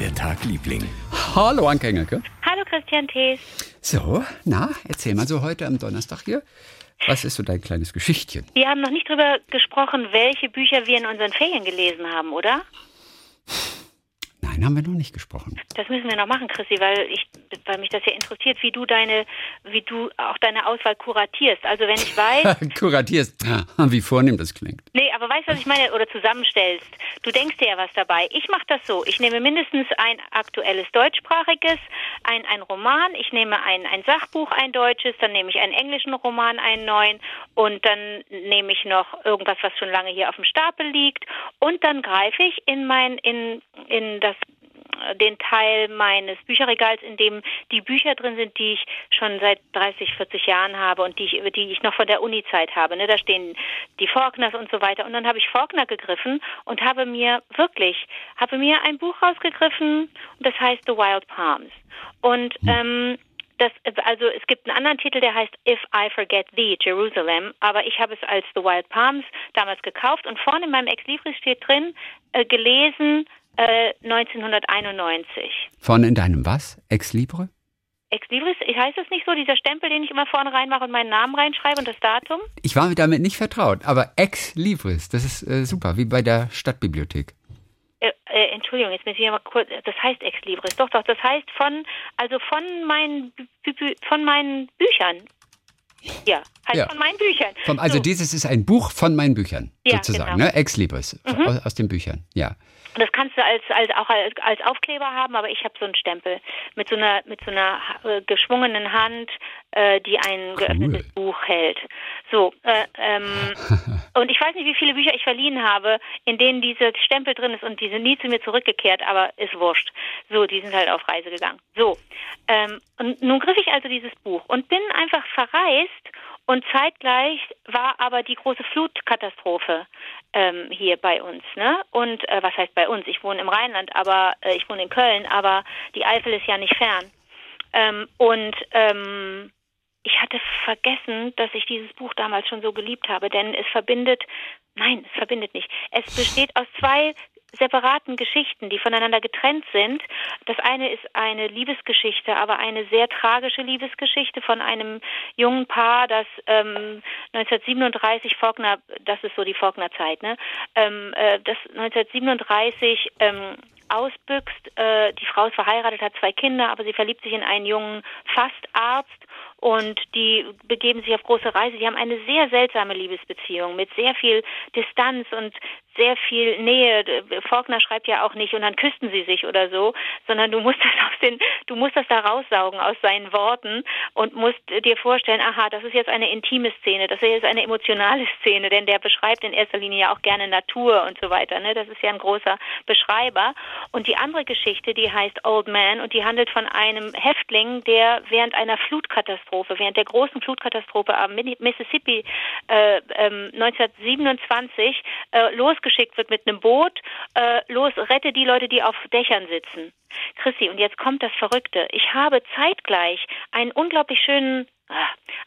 der Tag, Liebling? Hallo, Anke Engelke. Hallo, Christian Thees. So, na, erzähl mal so heute am Donnerstag hier. Was ist so dein kleines Geschichtchen? Wir haben noch nicht darüber gesprochen, welche Bücher wir in unseren Ferien gelesen haben, oder? Nein, haben wir noch nicht gesprochen. Das müssen wir noch machen, Chrissy, weil ich, weil mich das ja interessiert, wie du deine, wie du auch deine Auswahl kuratierst. Also wenn ich weiß. Kuratierst, wie vornehm das klingt. Nee, aber weißt du, was ich meine? Oder zusammenstellst. Du denkst dir ja was dabei. Ich mache das so. Ich nehme mindestens ein aktuelles deutschsprachiges, ein, ein Roman, ich nehme ein, ein Sachbuch, ein deutsches, dann nehme ich einen englischen Roman, einen neuen und dann nehme ich noch irgendwas, was schon lange hier auf dem Stapel liegt und dann greife ich in mein, in, in das den Teil meines Bücherregals, in dem die Bücher drin sind, die ich schon seit 30, 40 Jahren habe und die ich, die ich noch von der Uni-Zeit habe. Ne? Da stehen die Faulkners und so weiter. Und dann habe ich Faulkner gegriffen und habe mir wirklich, habe mir ein Buch rausgegriffen und das heißt The Wild Palms. Und hm. ähm, das, also es gibt einen anderen Titel, der heißt If I Forget Thee, Jerusalem, aber ich habe es als The Wild Palms damals gekauft und vorne in meinem Ex Libris steht drin, äh, gelesen 1991. Äh, Von in deinem was? Ex Libre? Ex Libris, heißt das nicht so, dieser Stempel, den ich immer vorne reinmache und meinen Namen reinschreibe und das Datum? Ich war damit nicht vertraut, aber Ex Libris, das ist äh, super, wie bei der Stadtbibliothek. Äh, äh, Entschuldigung, jetzt muss ich mal kurz, das heißt Ex Libris, doch, doch, das heißt von, also von meinen, von meinen Büchern. Ja, heißt ja. von meinen Büchern. Von, also so. dieses ist ein Buch von meinen Büchern, ja, sozusagen, genau. ne? Ex Libris, mhm. aus, aus den Büchern, ja. Und das kannst du als, als auch als, als Aufkleber haben, aber ich habe so einen Stempel mit so einer mit so einer äh, geschwungenen Hand, äh, die ein cool. geöffnetes Buch hält. So äh, ähm, und ich weiß nicht, wie viele Bücher ich verliehen habe, in denen dieser Stempel drin ist und die sind nie zu mir zurückgekehrt, aber ist wurscht. So, die sind halt auf Reise gegangen. So ähm, und nun griff ich also dieses Buch und bin einfach verreist und zeitgleich war aber die große Flutkatastrophe ähm, hier bei uns. Ne? Und äh, was heißt bei uns? Ich wohne im Rheinland, aber äh, ich wohne in Köln, aber die Eifel ist ja nicht fern. Ähm, und ähm, ich hatte vergessen, dass ich dieses Buch damals schon so geliebt habe, denn es verbindet, nein, es verbindet nicht. Es besteht aus zwei separaten Geschichten, die voneinander getrennt sind. Das eine ist eine Liebesgeschichte, aber eine sehr tragische Liebesgeschichte von einem jungen Paar, das ähm, 1937 Faulkner, das ist so die Faulkner-Zeit, ne? Ähm, äh, das 1937 ähm, ausbüchst. Äh, die Frau ist verheiratet, hat zwei Kinder, aber sie verliebt sich in einen jungen Fastarzt und die begeben sich auf große Reise. Die haben eine sehr seltsame Liebesbeziehung mit sehr viel Distanz und sehr viel Nähe. Faulkner schreibt ja auch nicht und dann küssten sie sich oder so, sondern du musst das aus den, du musst das da raussaugen aus seinen Worten und musst dir vorstellen, aha, das ist jetzt eine intime Szene, das ist jetzt eine emotionale Szene, denn der beschreibt in erster Linie ja auch gerne Natur und so weiter. Ne? Das ist ja ein großer Beschreiber. Und die andere Geschichte, die heißt Old Man und die handelt von einem Häftling, der während einer Flutkatastrophe, während der großen Flutkatastrophe am Mississippi äh, äh, 1927 äh, losgeschickt wird mit einem Boot, äh, los, rette die Leute, die auf Dächern sitzen. Chrissy, und jetzt kommt das Verrückte. Ich habe zeitgleich einen unglaublich schönen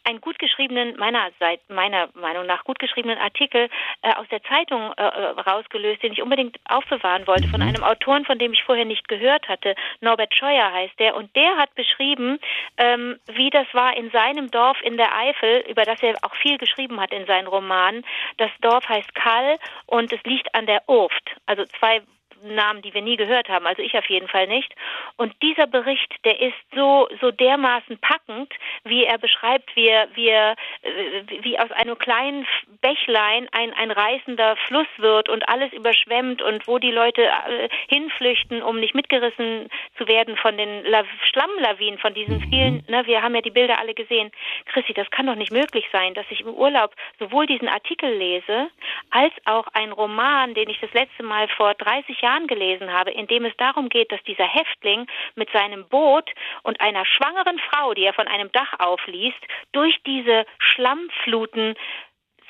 einen gut geschriebenen, meiner, meiner Meinung nach gut geschriebenen Artikel äh, aus der Zeitung äh, äh, rausgelöst, den ich unbedingt aufbewahren wollte, von mhm. einem Autoren, von dem ich vorher nicht gehört hatte. Norbert Scheuer heißt der. Und der hat beschrieben, ähm, wie das war in seinem Dorf in der Eifel, über das er auch viel geschrieben hat in seinen Romanen. Das Dorf heißt Kall und es liegt an der Urft, also zwei Namen, die wir nie gehört haben, also ich auf jeden Fall nicht. Und dieser Bericht, der ist so so dermaßen packend, wie er beschreibt, wie er, wie, er, äh, wie aus einem kleinen Bächlein ein ein reißender Fluss wird und alles überschwemmt und wo die Leute äh, hinflüchten, um nicht mitgerissen zu werden von den La Schlammlawinen, von diesen mhm. vielen. Ne, wir haben ja die Bilder alle gesehen. Chrissy, das kann doch nicht möglich sein, dass ich im Urlaub sowohl diesen Artikel lese als auch einen Roman, den ich das letzte Mal vor 30 Jahren Roman gelesen habe, in dem es darum geht, dass dieser Häftling mit seinem Boot und einer schwangeren Frau, die er von einem Dach aufliest, durch diese Schlammfluten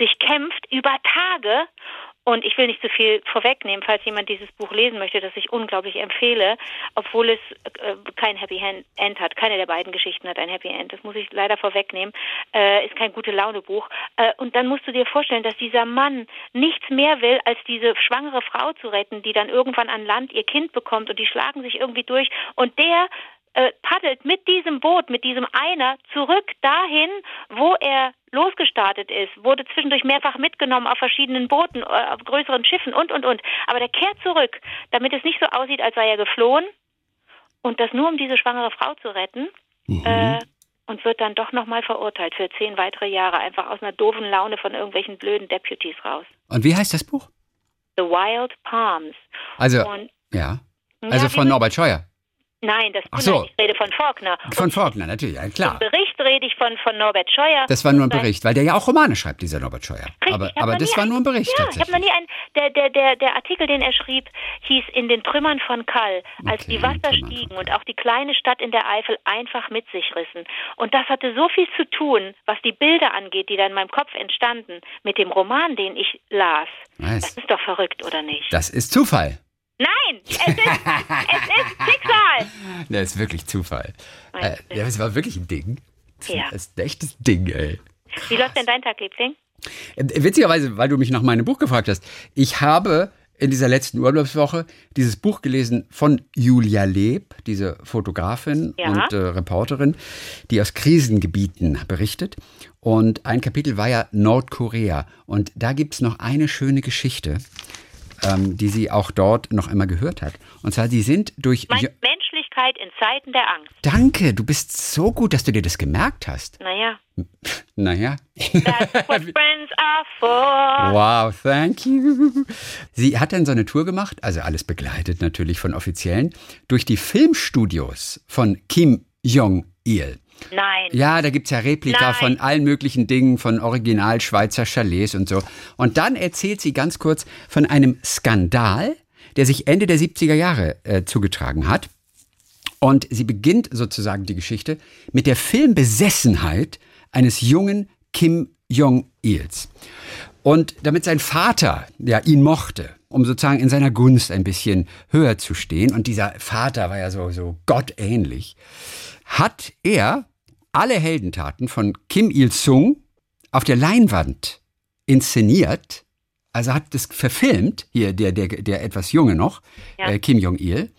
sich kämpft über Tage Und ich will nicht zu viel vorwegnehmen, falls jemand dieses Buch lesen möchte, das ich unglaublich empfehle, obwohl es äh, kein Happy End hat. Keine der beiden Geschichten hat ein Happy End. Das muss ich leider vorwegnehmen. Äh, ist kein gute Laune Buch. Äh, und dann musst du dir vorstellen, dass dieser Mann nichts mehr will, als diese schwangere Frau zu retten, die dann irgendwann an Land ihr Kind bekommt und die schlagen sich irgendwie durch. Und der äh, paddelt mit diesem Boot, mit diesem Einer zurück dahin, wo er losgestartet ist, wurde zwischendurch mehrfach mitgenommen auf verschiedenen Booten, äh, auf größeren Schiffen und, und, und. Aber der kehrt zurück, damit es nicht so aussieht, als sei er geflohen. Und das nur, um diese schwangere Frau zu retten. Mhm. Äh, und wird dann doch nochmal verurteilt für zehn weitere Jahre, einfach aus einer doofen Laune von irgendwelchen blöden Deputies raus. Und wie heißt das Buch? The Wild Palms. Also, und, ja. Also ja, von Norbert Scheuer. Nein, das Ach so. ich rede von Faulkner. Von Faulkner, natürlich, ja, klar. Im Bericht rede ich von, von Norbert Scheuer. Das war nur ein Bericht, weil der ja auch Romane schreibt, dieser Norbert Scheuer. Richtig, aber aber das war nur ein Bericht ja, tatsächlich. Ich habe noch nie einen, der, der, der, der Artikel, den er schrieb, hieß In den Trümmern von Kall, als okay, die Wasser stiegen und auch die kleine Stadt in der Eifel einfach mit sich rissen. Und das hatte so viel zu tun, was die Bilder angeht, die da in meinem Kopf entstanden, mit dem Roman, den ich las. Nice. Das ist doch verrückt, oder nicht? Das ist Zufall. Nein, es ist, es ist Schicksal. Das ist wirklich Zufall. Äh, ja, es war wirklich ein Ding. Das ja. ist ein echtes Ding, ey. Krass. Wie läuft denn dein Tag, Liebling? Äh, witzigerweise, weil du mich nach meinem Buch gefragt hast, ich habe in dieser letzten Urlaubswoche dieses Buch gelesen von Julia Leb, diese Fotografin ja. und äh, Reporterin, die aus Krisengebieten berichtet. Und ein Kapitel war ja Nordkorea. Und da gibt es noch eine schöne Geschichte ähm, die sie auch dort noch einmal gehört hat. Und zwar, sie sind durch... Meine Menschlichkeit in Zeiten der Angst. Danke, du bist so gut, dass du dir das gemerkt hast. Naja. Naja. That's what friends are for. Wow, thank you. Sie hat dann so eine Tour gemacht, also alles begleitet natürlich von Offiziellen, durch die Filmstudios von Kim Jong-il. Nein. Ja, da gibt es ja Replika Nein. von allen möglichen Dingen, von Original Schweizer Chalets und so. Und dann erzählt sie ganz kurz von einem Skandal, der sich Ende der 70er Jahre äh, zugetragen hat. Und sie beginnt sozusagen die Geschichte mit der Filmbesessenheit eines jungen Kim Jong-ils. Und damit sein Vater ja ihn mochte, um sozusagen in seiner Gunst ein bisschen höher zu stehen, und dieser Vater war ja so, so gottähnlich, hat er alle Heldentaten von Kim Il-sung auf der Leinwand inszeniert, also hat das verfilmt, hier der, der, der etwas Junge noch, ja. äh, Kim Jong-il,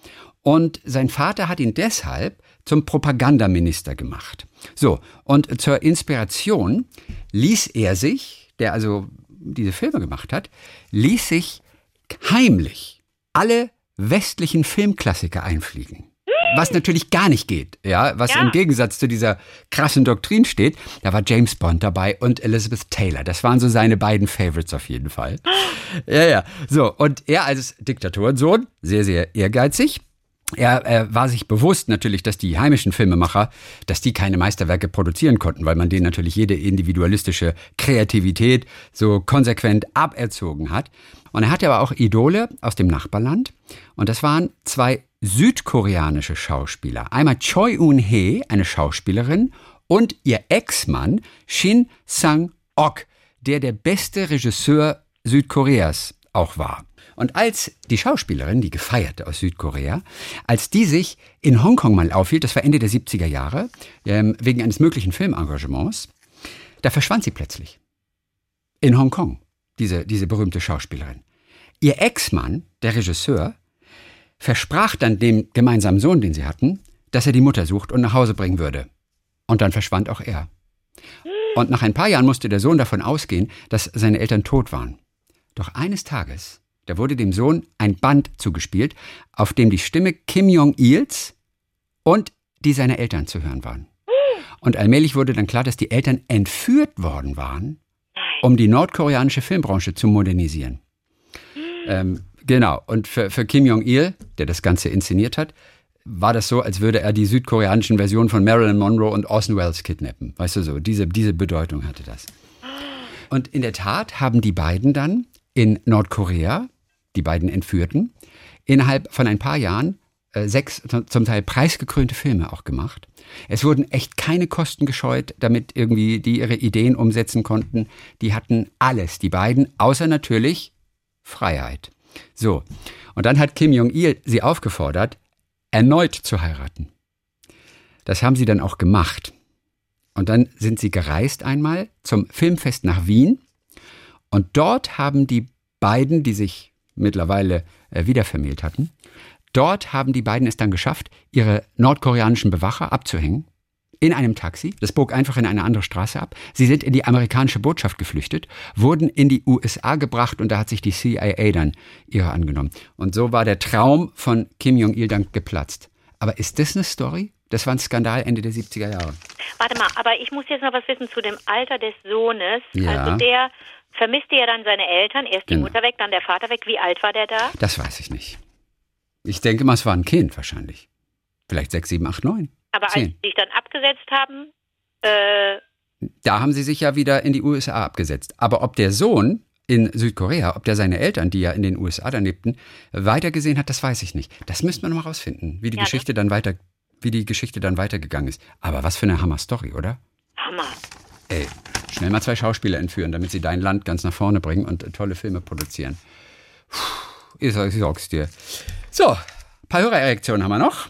und sein Vater hat ihn deshalb zum Propagandaminister gemacht. So, und zur Inspiration ließ er sich, der also diese Filme gemacht hat, ließ sich heimlich alle westlichen Filmklassiker einfliegen was natürlich gar nicht geht, ja, was ja. im Gegensatz zu dieser krassen Doktrin steht. Da war James Bond dabei und Elizabeth Taylor. Das waren so seine beiden Favorites auf jeden Fall. Ja, ja. So, und er als Diktatorensohn, sehr, sehr ehrgeizig. Er, er war sich bewusst natürlich, dass die heimischen Filmemacher, dass die keine Meisterwerke produzieren konnten, weil man denen natürlich jede individualistische Kreativität so konsequent aberzogen hat. Und er hatte aber auch Idole aus dem Nachbarland. Und das waren zwei südkoreanische Schauspieler. Einmal Choi Eun-hee, eine Schauspielerin, und ihr Ex-Mann Shin Sang-ok, der der beste Regisseur Südkoreas auch war. Und als die Schauspielerin, die gefeierte aus Südkorea, als die sich in Hongkong mal aufhielt, das war Ende der 70er Jahre, ähm, wegen eines möglichen Filmengagements, da verschwand sie plötzlich. In Hongkong, diese, diese berühmte Schauspielerin. Ihr Ex-Mann, der Regisseur, versprach dann dem gemeinsamen Sohn, den sie hatten, dass er die Mutter sucht und nach Hause bringen würde. Und dann verschwand auch er. Und nach ein paar Jahren musste der Sohn davon ausgehen, dass seine Eltern tot waren. Doch eines Tages, da wurde dem Sohn ein Band zugespielt, auf dem die Stimme Kim Jong-ils und die seiner Eltern zu hören waren. Und allmählich wurde dann klar, dass die Eltern entführt worden waren, um die nordkoreanische Filmbranche zu modernisieren. Ähm, Genau. Und für, für Kim Jong-il, der das Ganze inszeniert hat, war das so, als würde er die südkoreanischen Versionen von Marilyn Monroe und Orson Welles kidnappen. Weißt du so, diese, diese Bedeutung hatte das. Und in der Tat haben die beiden dann in Nordkorea, die beiden Entführten, innerhalb von ein paar Jahren äh, sechs zum Teil preisgekrönte Filme auch gemacht. Es wurden echt keine Kosten gescheut, damit irgendwie die ihre Ideen umsetzen konnten. Die hatten alles, die beiden, außer natürlich Freiheit. So, und dann hat Kim Jong-il sie aufgefordert, erneut zu heiraten. Das haben sie dann auch gemacht. Und dann sind sie gereist einmal zum Filmfest nach Wien. Und dort haben die beiden, die sich mittlerweile äh, wiedervermählt hatten, dort haben die beiden es dann geschafft, ihre nordkoreanischen Bewacher abzuhängen in einem Taxi. Das bog einfach in eine andere Straße ab. Sie sind in die amerikanische Botschaft geflüchtet, wurden in die USA gebracht und da hat sich die CIA dann ihre angenommen. Und so war der Traum von Kim Jong-il dann geplatzt. Aber ist das eine Story? Das war ein Skandal Ende der 70er Jahre. Warte mal, aber ich muss jetzt noch was wissen zu dem Alter des Sohnes. Ja. Also der vermisste ja dann seine Eltern, erst die genau. Mutter weg, dann der Vater weg. Wie alt war der da? Das weiß ich nicht. Ich denke mal, es war ein Kind wahrscheinlich. Vielleicht sechs, sieben, acht, neun. Aber als sie sich dann abgesetzt haben, äh da haben sie sich ja wieder in die USA abgesetzt. Aber ob der Sohn in Südkorea, ob der seine Eltern, die ja in den USA dann lebten, weitergesehen hat, das weiß ich nicht. Das müsste man noch mal rausfinden, wie die ja, Geschichte dann weiter, wie die Geschichte dann weitergegangen ist. Aber was für eine Hammer-Story, oder? Hammer. Ey, schnell mal zwei Schauspieler entführen, damit sie dein Land ganz nach vorne bringen und tolle Filme produzieren. Puh, ich, sag's dir. So, ein paar Hörerreaktionen haben wir noch.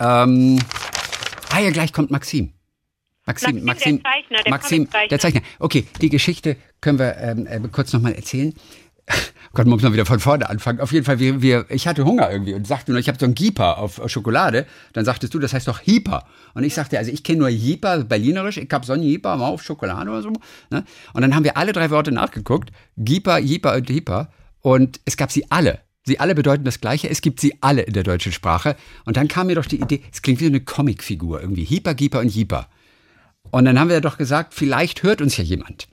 Ähm, ah ja, gleich kommt Maxim. Maxim, Maxim, Maxim, der Zeichner, der Maxim, der Zeichner. Okay, die Geschichte können wir ähm, äh, kurz nochmal erzählen. Gott, muss man wieder von vorne anfangen. Auf jeden Fall, wir, wir, ich hatte Hunger irgendwie und sagte nur, ich habe so ein Gieper auf Schokolade. Dann sagtest du, das heißt doch Hieper. Und ich sagte, also ich kenne nur Hieper, berlinerisch. Ich habe so einen Hieper mal auf Schokolade oder so. Ne? Und dann haben wir alle drei Worte nachgeguckt. Gieper, Hieper und Hieper. Und es gab sie alle. Sie alle bedeuten das Gleiche. Es gibt sie alle in der deutschen Sprache. Und dann kam mir doch die Idee, es klingt wie eine Comicfigur irgendwie. Hieper, Gieper und Jeeper. Und dann haben wir doch gesagt, vielleicht hört uns ja jemand.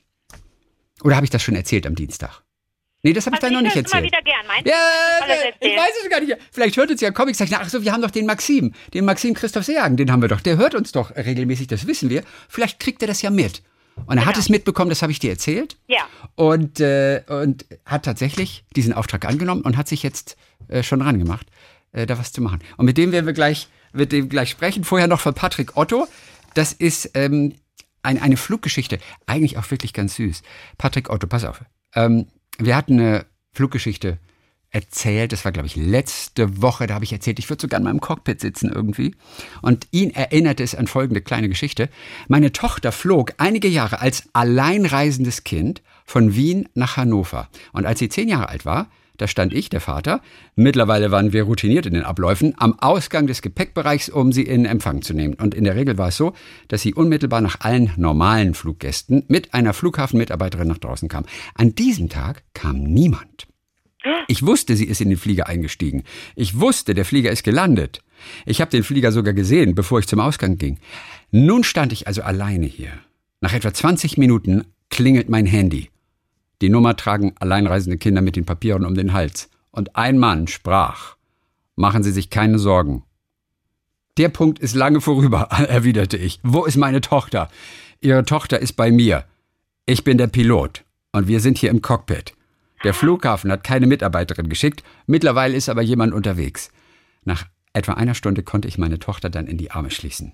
Oder habe ich das schon erzählt am Dienstag? Nee, das habe ich also dann noch nicht erzählt. Immer wieder gern. Meinst ja, ich weiß es gar nicht. Vielleicht hört uns ja Comiczeichner. Ach so, wir haben doch den Maxim, den Maxim Christoph Seehagen, den haben wir doch. Der hört uns doch regelmäßig, das wissen wir. Vielleicht kriegt er das ja mit. Und er genau. hat es mitbekommen, das habe ich dir erzählt. Ja. Und, äh, und hat tatsächlich diesen Auftrag angenommen und hat sich jetzt äh, schon dran gemacht, äh, da was zu machen. Und mit dem werden wir gleich, mit dem gleich sprechen. Vorher noch von Patrick Otto. Das ist ähm, ein, eine Fluggeschichte. Eigentlich auch wirklich ganz süß. Patrick Otto, pass auf. Ähm, wir hatten eine Fluggeschichte erzählt, das war glaube ich letzte Woche, da habe ich erzählt, ich würde sogar in meinem Cockpit sitzen irgendwie. Und ihn erinnerte es an folgende kleine Geschichte. Meine Tochter flog einige Jahre als alleinreisendes Kind von Wien nach Hannover. Und als sie zehn Jahre alt war, da stand ich, der Vater, mittlerweile waren wir routiniert in den Abläufen, am Ausgang des Gepäckbereichs, um sie in Empfang zu nehmen. Und in der Regel war es so, dass sie unmittelbar nach allen normalen Fluggästen mit einer Flughafenmitarbeiterin nach draußen kam. An diesem Tag kam niemand. Ich wusste, sie ist in den Flieger eingestiegen. Ich wusste, der Flieger ist gelandet. Ich habe den Flieger sogar gesehen, bevor ich zum Ausgang ging. Nun stand ich also alleine hier. Nach etwa 20 Minuten klingelt mein Handy. Die Nummer tragen alleinreisende Kinder mit den Papieren um den Hals. Und ein Mann sprach. Machen Sie sich keine Sorgen. Der Punkt ist lange vorüber, erwiderte ich. Wo ist meine Tochter? Ihre Tochter ist bei mir. Ich bin der Pilot. Und wir sind hier im Cockpit. Der Flughafen hat keine Mitarbeiterin geschickt, mittlerweile ist aber jemand unterwegs. Nach etwa einer Stunde konnte ich meine Tochter dann in die Arme schließen.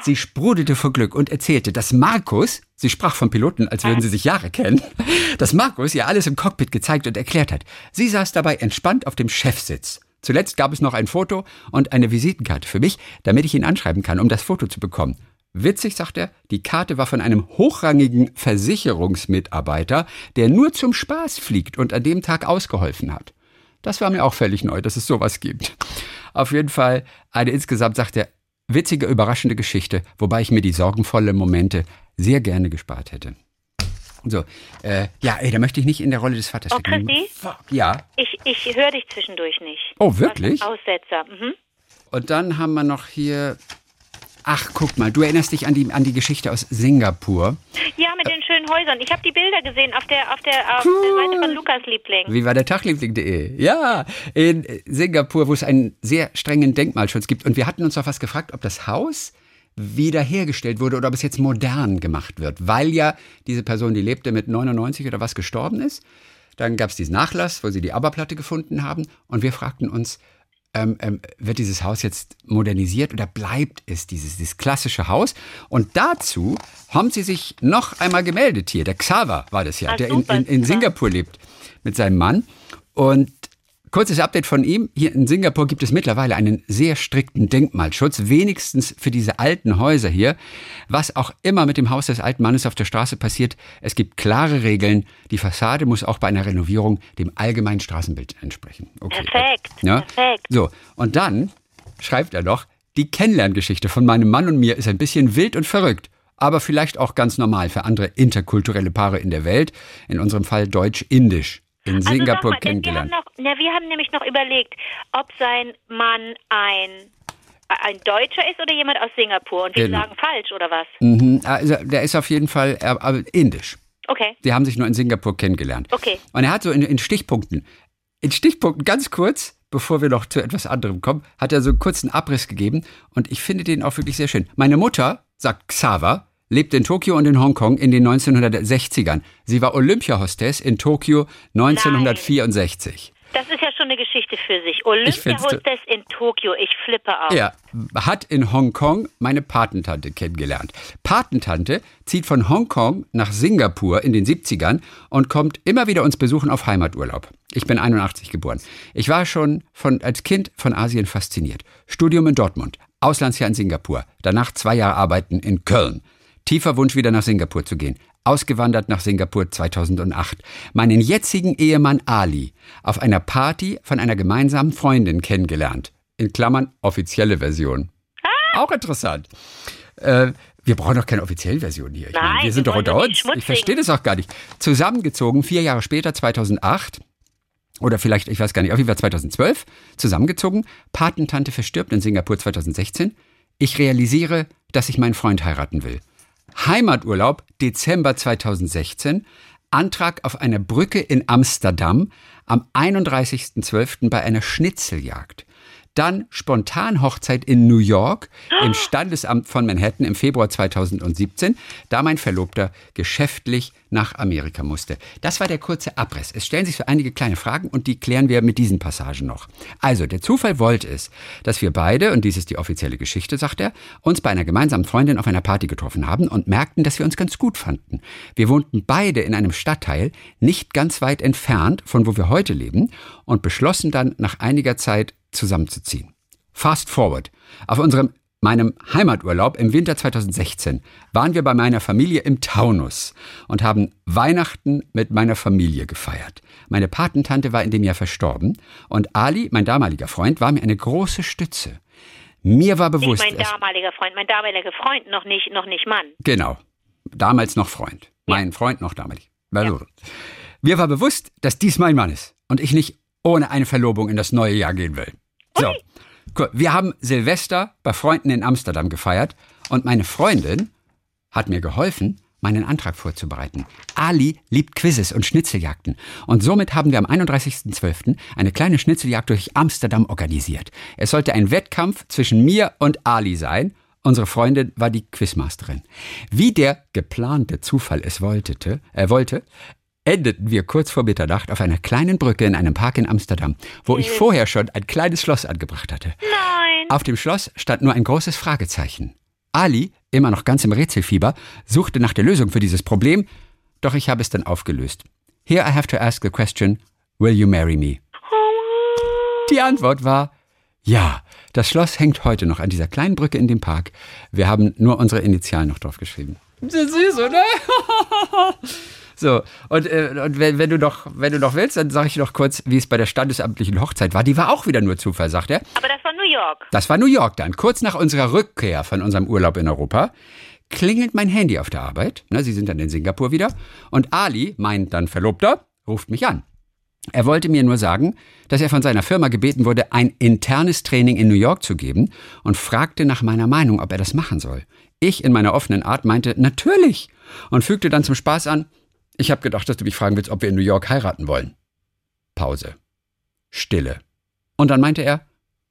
Sie sprudelte vor Glück und erzählte, dass Markus, sie sprach vom Piloten, als würden sie sich Jahre kennen, dass Markus ihr alles im Cockpit gezeigt und erklärt hat. Sie saß dabei entspannt auf dem Chefsitz. Zuletzt gab es noch ein Foto und eine Visitenkarte für mich, damit ich ihn anschreiben kann, um das Foto zu bekommen. Witzig, sagt er, die Karte war von einem hochrangigen Versicherungsmitarbeiter, der nur zum Spaß fliegt und an dem Tag ausgeholfen hat. Das war mir auch völlig neu, dass es sowas gibt. Auf jeden Fall eine insgesamt, sagt er, witzige, überraschende Geschichte, wobei ich mir die sorgenvolle Momente sehr gerne gespart hätte. So, äh, ja, ey, da möchte ich nicht in der Rolle des Vaters oh, stecken. Christi? Ja. Ich, ich höre dich zwischendurch nicht. Oh, wirklich? Aussetzer. Mhm. Und dann haben wir noch hier Ach, guck mal, du erinnerst dich an die, an die Geschichte aus Singapur. Ja, mit den schönen Häusern. Ich habe die Bilder gesehen auf der, auf der, auf cool. der Seite von Lukas Liebling. Wie war der Tagliebling.de? Ja, in Singapur, wo es einen sehr strengen Denkmalschutz gibt. Und wir hatten uns auch was gefragt, ob das Haus wiederhergestellt wurde oder ob es jetzt modern gemacht wird, weil ja diese Person, die lebte mit 99 oder was gestorben ist. Dann gab es diesen Nachlass, wo sie die Aberplatte gefunden haben. Und wir fragten uns, ähm, ähm, wird dieses Haus jetzt modernisiert oder bleibt es dieses, dieses klassische Haus? Und dazu haben sie sich noch einmal gemeldet hier. Der Xaver war das ja, ah, der in, in, in Singapur lebt mit seinem Mann. Und Kurzes Update von ihm. Hier in Singapur gibt es mittlerweile einen sehr strikten Denkmalschutz, wenigstens für diese alten Häuser hier. Was auch immer mit dem Haus des alten Mannes auf der Straße passiert, es gibt klare Regeln. Die Fassade muss auch bei einer Renovierung dem allgemeinen Straßenbild entsprechen. Okay. Perfekt. Ja? Perfekt. So, und dann schreibt er noch, die Kennenlerngeschichte von meinem Mann und mir ist ein bisschen wild und verrückt aber vielleicht auch ganz normal für andere interkulturelle Paare in der Welt, in unserem Fall deutsch-indisch in also Singapur mal, kennengelernt. Wir haben, noch, ja, wir haben nämlich noch überlegt, ob sein Mann ein ein Deutscher ist oder jemand aus Singapur und wir genau. sagen falsch oder was? Mhm. Also der ist auf jeden Fall äh, indisch. Okay. Die haben sich nur in Singapur kennengelernt. Okay. Und er hat so in, in Stichpunkten, in Stichpunkten ganz kurz, bevor wir noch zu etwas anderem kommen, hat er so einen kurzen Abriss gegeben und ich finde den auch wirklich sehr schön. Meine Mutter, sagt Xaver, lebt in Tokio und in Hongkong in den 1960ern. Sie war Olympiahostess in Tokio 1964. Das ist ja schon eine Geschichte für sich. Olympiahostess in Tokio, ich flippe auf. Ja, hat in Hongkong meine Patentante kennengelernt. Patentante zieht von Hongkong nach Singapur in den 70ern und kommt immer wieder uns besuchen auf Heimaturlaub. Ich bin 81 geboren. Ich war schon von, als Kind von Asien fasziniert. Studium in Dortmund, Auslandsjahr in Singapur, danach zwei Jahre Arbeiten in Köln. Tiefer Wunsch, wieder nach Singapur zu gehen. Ausgewandert nach Singapur 2008. Meinen jetzigen Ehemann Ali auf einer Party von einer gemeinsamen Freundin kennengelernt. In Klammern offizielle Version. Ah. Auch interessant. Äh, wir brauchen doch keine offizielle Version hier. Ich Nein, meine, wir sind doch unter uns. Ich verstehe das auch gar nicht. Zusammengezogen, vier Jahre später, 2008. Oder vielleicht, ich weiß gar nicht, auf jeden Fall 2012. Zusammengezogen. Patentante verstirbt in Singapur 2016. Ich realisiere, dass ich meinen Freund heiraten will. Heimaturlaub Dezember 2016, Antrag auf einer Brücke in Amsterdam am 31.12. bei einer Schnitzeljagd. Dann spontan Hochzeit in New York im Standesamt von Manhattan im Februar 2017, da mein Verlobter geschäftlich nach Amerika musste. Das war der kurze Abriss. Es stellen sich so einige kleine Fragen und die klären wir mit diesen Passagen noch. Also, der Zufall wollte es, dass wir beide, und dies ist die offizielle Geschichte, sagt er, uns bei einer gemeinsamen Freundin auf einer Party getroffen haben und merkten, dass wir uns ganz gut fanden. Wir wohnten beide in einem Stadtteil, nicht ganz weit entfernt von wo wir heute leben, und beschlossen dann nach einiger Zeit zusammenzuziehen. Fast forward. Auf unserem meinem Heimaturlaub im Winter 2016 waren wir bei meiner Familie im Taunus und haben Weihnachten mit meiner Familie gefeiert. Meine Patentante war in dem Jahr verstorben und Ali, mein damaliger Freund, war mir eine große Stütze. Mir war bewusst. Nicht mein damaliger Freund, mein damaliger Freund, noch nicht, noch nicht Mann. Genau. Damals noch Freund. Mein Freund noch damalig. Ja. Mir war bewusst, dass dies mein Mann ist und ich nicht ohne eine Verlobung in das neue Jahr gehen will. So. Wir haben Silvester bei Freunden in Amsterdam gefeiert und meine Freundin hat mir geholfen, meinen Antrag vorzubereiten. Ali liebt Quizzes und Schnitzeljagden. Und somit haben wir am 31.12. eine kleine Schnitzeljagd durch Amsterdam organisiert. Es sollte ein Wettkampf zwischen mir und Ali sein. Unsere Freundin war die Quizmasterin. Wie der geplante Zufall es wollte, er wollte, endeten wir kurz vor Mitternacht auf einer kleinen Brücke in einem Park in Amsterdam, wo ich vorher schon ein kleines Schloss angebracht hatte. Nein. Auf dem Schloss stand nur ein großes Fragezeichen. Ali, immer noch ganz im Rätselfieber, suchte nach der Lösung für dieses Problem, doch ich habe es dann aufgelöst. Here I have to ask the question, will you marry me? Die Antwort war ja. Das Schloss hängt heute noch an dieser kleinen Brücke in dem Park. Wir haben nur unsere Initialen noch drauf geschrieben. Süß, oder? So, und, äh, und wenn, wenn, du noch, wenn du noch willst, dann sage ich noch kurz, wie es bei der standesamtlichen Hochzeit war. Die war auch wieder nur Zufall, sagt er. Aber das war New York. Das war New York dann. Kurz nach unserer Rückkehr von unserem Urlaub in Europa klingelt mein Handy auf der Arbeit. Na, sie sind dann in Singapur wieder. Und Ali, mein dann Verlobter, ruft mich an. Er wollte mir nur sagen, dass er von seiner Firma gebeten wurde, ein internes Training in New York zu geben und fragte nach meiner Meinung, ob er das machen soll. Ich in meiner offenen Art meinte, natürlich. Und fügte dann zum Spaß an, ich habe gedacht, dass du mich fragen willst, ob wir in New York heiraten wollen. Pause. Stille. Und dann meinte er,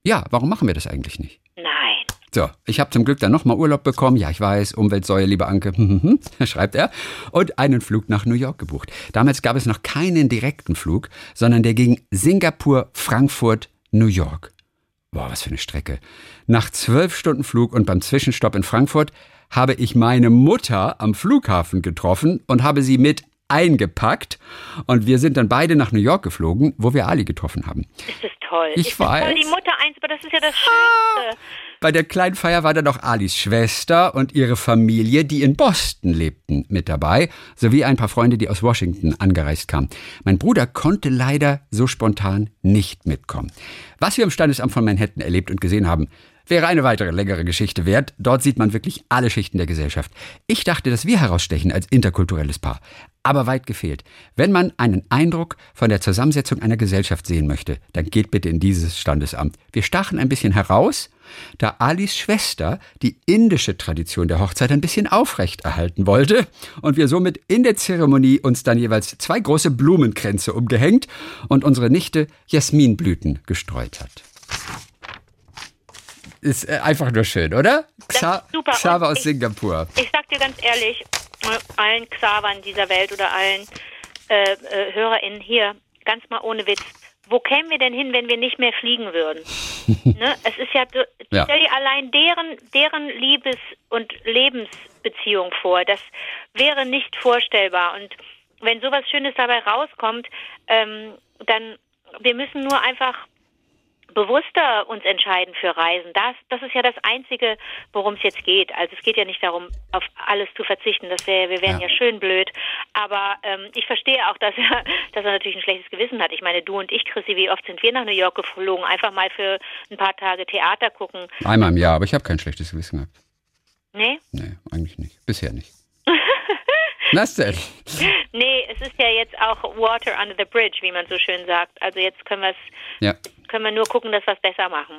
ja, warum machen wir das eigentlich nicht? Nein. So, ich habe zum Glück dann nochmal Urlaub bekommen. Ja, ich weiß, Umweltsäue, liebe Anke, schreibt er. Und einen Flug nach New York gebucht. Damals gab es noch keinen direkten Flug, sondern der ging Singapur, Frankfurt, New York. Boah, was für eine Strecke. Nach zwölf Stunden Flug und beim Zwischenstopp in Frankfurt habe ich meine Mutter am Flughafen getroffen und habe sie mit eingepackt. Und wir sind dann beide nach New York geflogen, wo wir Ali getroffen haben. Ist das toll. Ich ist weiß. Toll, die Mutter eins, aber das ist ja das Schönste. Bei der kleinen Feier war dann noch Alis Schwester und ihre Familie, die in Boston lebten, mit dabei, sowie ein paar Freunde, die aus Washington angereist kamen. Mein Bruder konnte leider so spontan nicht mitkommen. Was wir im Standesamt von Manhattan erlebt und gesehen haben, wäre eine weitere längere Geschichte wert. Dort sieht man wirklich alle Schichten der Gesellschaft. Ich dachte, dass wir herausstechen als interkulturelles Paar. Aber weit gefehlt. Wenn man einen Eindruck von der Zusammensetzung einer Gesellschaft sehen möchte, dann geht bitte in dieses Standesamt. Wir stachen ein bisschen heraus, da Alis Schwester die indische Tradition der Hochzeit ein bisschen aufrechterhalten wollte und wir somit in der Zeremonie uns dann jeweils zwei große Blumenkränze umgehängt und unsere Nichte Jasminblüten gestreut hat. Ist äh, einfach nur schön, oder? Ist super. Xaver aus ich- Singapur. Ich sag dir ganz ehrlich, äh, allen Xavern dieser Welt oder allen äh, äh, HörerInnen hier, ganz mal ohne Witz, wo kämen wir denn hin, wenn wir nicht mehr fliegen würden? ne? Es ist ja, Ja. stell dir allein deren, deren Liebes- und Lebensbeziehung vor. Das wäre nicht vorstellbar. Und wenn sowas Schönes dabei rauskommt, ähm, dann, wir müssen nur einfach bewusster uns entscheiden für Reisen. Das, das ist ja das Einzige, worum es jetzt geht. Also es geht ja nicht darum, auf alles zu verzichten. Das wäre, wir wären Ja. ja. schön blöd. Aber ähm, ich verstehe auch, dass er, dass er natürlich ein schlechtes Gewissen hat. Ich meine, du und ich, Chrissy, wie oft sind wir nach New York geflogen? Einfach mal für ein paar Tage Theater gucken. Einmal im Jahr, aber ich habe kein schlechtes Gewissen gehabt. Nee? Nee, eigentlich nicht. Bisher nicht. Was denn? Nee, es ist ja jetzt auch Water under the bridge, wie man so schön sagt. Also jetzt können wir es, Ja. können wir nur gucken, dass wir es besser machen.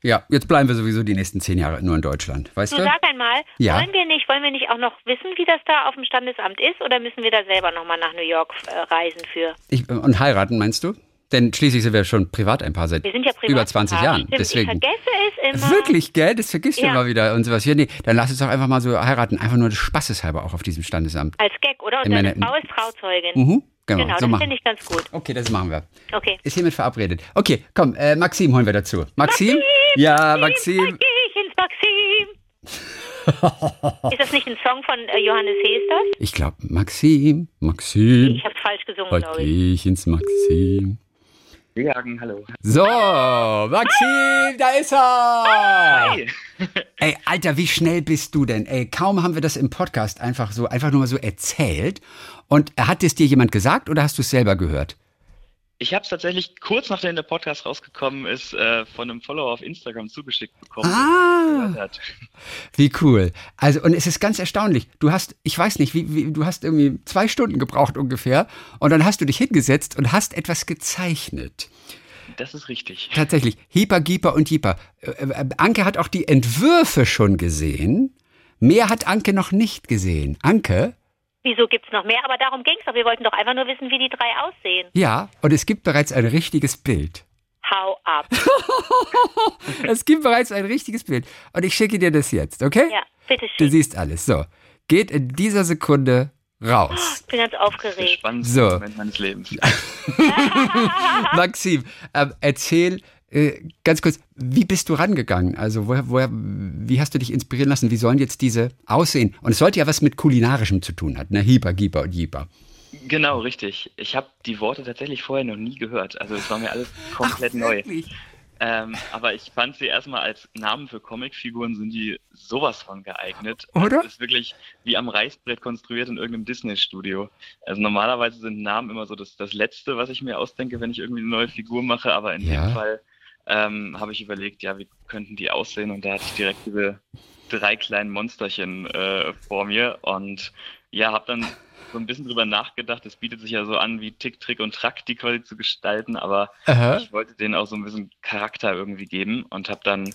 Ja, jetzt bleiben wir sowieso die nächsten zehn Jahre nur in Deutschland. Weißt Du du? sag einmal, Ja. wollen wir nicht, wollen wir nicht auch noch wissen, wie das da auf dem Standesamt ist, oder müssen wir da selber nochmal nach New York äh, reisen für? Ich, und heiraten, meinst du? Denn schließlich sind wir schon privat ein Paar seit Wir sind ja privat. über 20 Jahren. Stimmt, Deswegen. Ich vergesse es immer. Wirklich, gell? Das vergisst du Ja. immer wieder und sowas. Ja, nee, dann lass uns doch einfach mal so heiraten. Einfach nur des Spaßes halber auch auf diesem Standesamt. Als Gag, oder? Und In deine. Frau ist Trauzeugin. Mhm, genau, Genau, so das finde ich ganz gut. Okay, das machen wir. Okay. Ist hiermit verabredet. Okay, komm, äh, Maxim holen wir dazu. Maxim? Ja, Maxim. Geh ich ins Maxim. ist das nicht ein Song von äh, Johannes Hesters? Ich glaube, Maxim, Maxim. Ich habe falsch gesungen, glaube ich. gehe ich ins Maxim. Jagen, hallo. So, Maxim, da ist er. Hi. Ey, Alter, wie schnell bist du denn? Ey, kaum haben wir das im Podcast einfach so, einfach nur mal so erzählt. Und hat es dir jemand gesagt oder hast du es selber gehört? Ich habe es tatsächlich kurz nachdem der Podcast rausgekommen ist, äh, von einem Follower auf Instagram zugeschickt bekommen. Ah, wie cool. Also, und es ist ganz erstaunlich. Du hast, ich weiß nicht, wie, wie, du hast irgendwie zwei Stunden gebraucht ungefähr. Und dann hast du dich hingesetzt und hast etwas gezeichnet. Das ist richtig. Tatsächlich. Hieper, Gieper und Jeeper. Äh, äh, Anke hat auch die Entwürfe schon gesehen. Mehr hat Anke noch nicht gesehen. Anke? Wieso gibt's noch mehr? Aber darum ging's doch. Wir wollten doch einfach nur wissen, wie die drei aussehen. Ja, und es gibt bereits ein richtiges Bild. Hau ab. Es gibt bereits ein richtiges Bild. Und ich schicke dir das jetzt, okay? Ja, bitte Du schön. siehst alles. So. Geht in dieser Sekunde raus. Ich bin ganz Das ist der aufgeregt. spannendste So. Moment meines Lebens. Maxim, ähm, erzähl äh, ganz kurz, wie bist du rangegangen? Also, woher, woher, wie hast du dich inspirieren lassen? Wie sollen jetzt diese aussehen? Und es sollte ja was mit Kulinarischem zu tun haben, ne? Hieper, Gieper und Jeeper. Genau, richtig. Ich habe die Worte tatsächlich vorher noch nie gehört. Also es war mir alles komplett neu. Wirklich? Ähm, aber ich fand sie erstmal als Namen für Comicfiguren sind die sowas von geeignet. Oder? Das ist wirklich wie am Reißbrett konstruiert in irgendeinem Disney-Studio. Also normalerweise sind Namen immer so das, das Letzte, was ich mir ausdenke, wenn ich irgendwie eine neue Figur mache. Aber in Ja. dem Fall ähm, habe ich überlegt, ja, wie könnten die aussehen? Und da hatte ich direkt diese drei kleinen Monsterchen äh, vor mir und ja, habe dann so ein bisschen drüber nachgedacht. Es bietet sich ja so an, wie Tick, Trick und Track die quasi zu gestalten, aber Aha. ich wollte denen auch so ein bisschen Charakter irgendwie geben und habe dann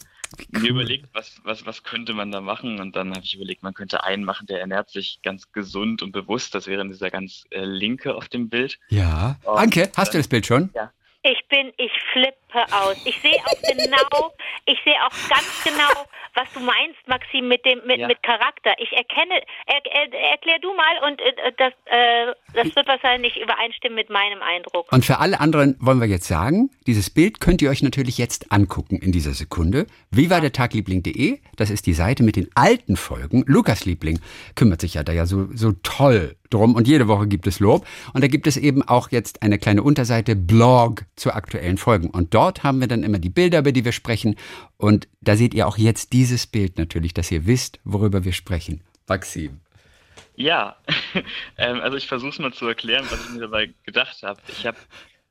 Cool. mir überlegt, was, was, was könnte man da machen und dann habe ich überlegt, man könnte einen machen, der ernährt sich ganz gesund und bewusst. Das wäre dieser ganz äh, linke auf dem Bild. Ja. Und Anke, hast du das Bild schon? Ich bin, ich flippe aus. Ich sehe auch genau, ich sehe auch ganz genau, was du meinst, Maxim, mit dem mit, ja. mit Charakter. Ich erkenne, er, er, erklär du mal und äh, das, äh, das wird wahrscheinlich übereinstimmen mit meinem Eindruck. Und für alle anderen wollen wir jetzt sagen, dieses Bild könnt ihr euch natürlich jetzt angucken in dieser Sekunde. Wie war der Tagliebling.de? Das ist die Seite mit den alten Folgen. Lukas Liebling kümmert sich ja da ja so, so toll drum und jede Woche gibt es Lob. Und da gibt es eben auch jetzt eine kleine Unterseite Blog zu aktuellen Folgen. Und dort haben wir dann immer die Bilder, über die wir sprechen. Und da seht ihr auch jetzt dieses Bild natürlich, dass ihr wisst, worüber wir sprechen. Maxim. Ja, ähm, also ich versuche es mal zu erklären, was ich mir dabei gedacht habe. Ich habe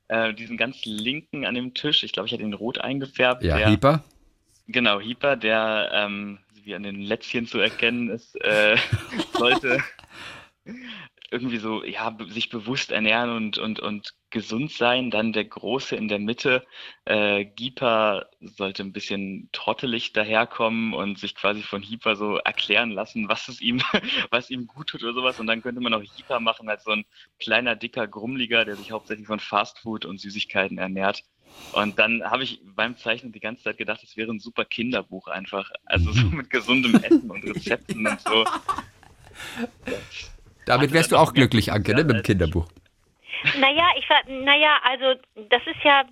äh, diesen ganz linken an dem Tisch, ich glaube, ich hatte ihn rot eingefärbt. Ja, der, Hieper. Genau, Hieper, der ähm, wie an den Lätzchen zu erkennen ist, äh, sollte irgendwie so, ja, sich bewusst ernähren und, und, und gesund sein. Dann der Große in der Mitte, äh, Gipa sollte ein bisschen trottelig daherkommen und sich quasi von Hipa so erklären lassen, was es ihm, was ihm gut tut oder sowas. Und dann könnte man auch Hipa machen als so ein kleiner, dicker Grummliger, der sich hauptsächlich von Fastfood und Süßigkeiten ernährt. Und dann habe ich beim Zeichnen die ganze Zeit gedacht, es wäre ein super Kinderbuch einfach. Also so mit gesundem Essen und Rezepten und so. Damit wärst du auch glücklich, Anke, ne, mit dem Kinderbuch. Naja, ich war, naja, also das ist ja,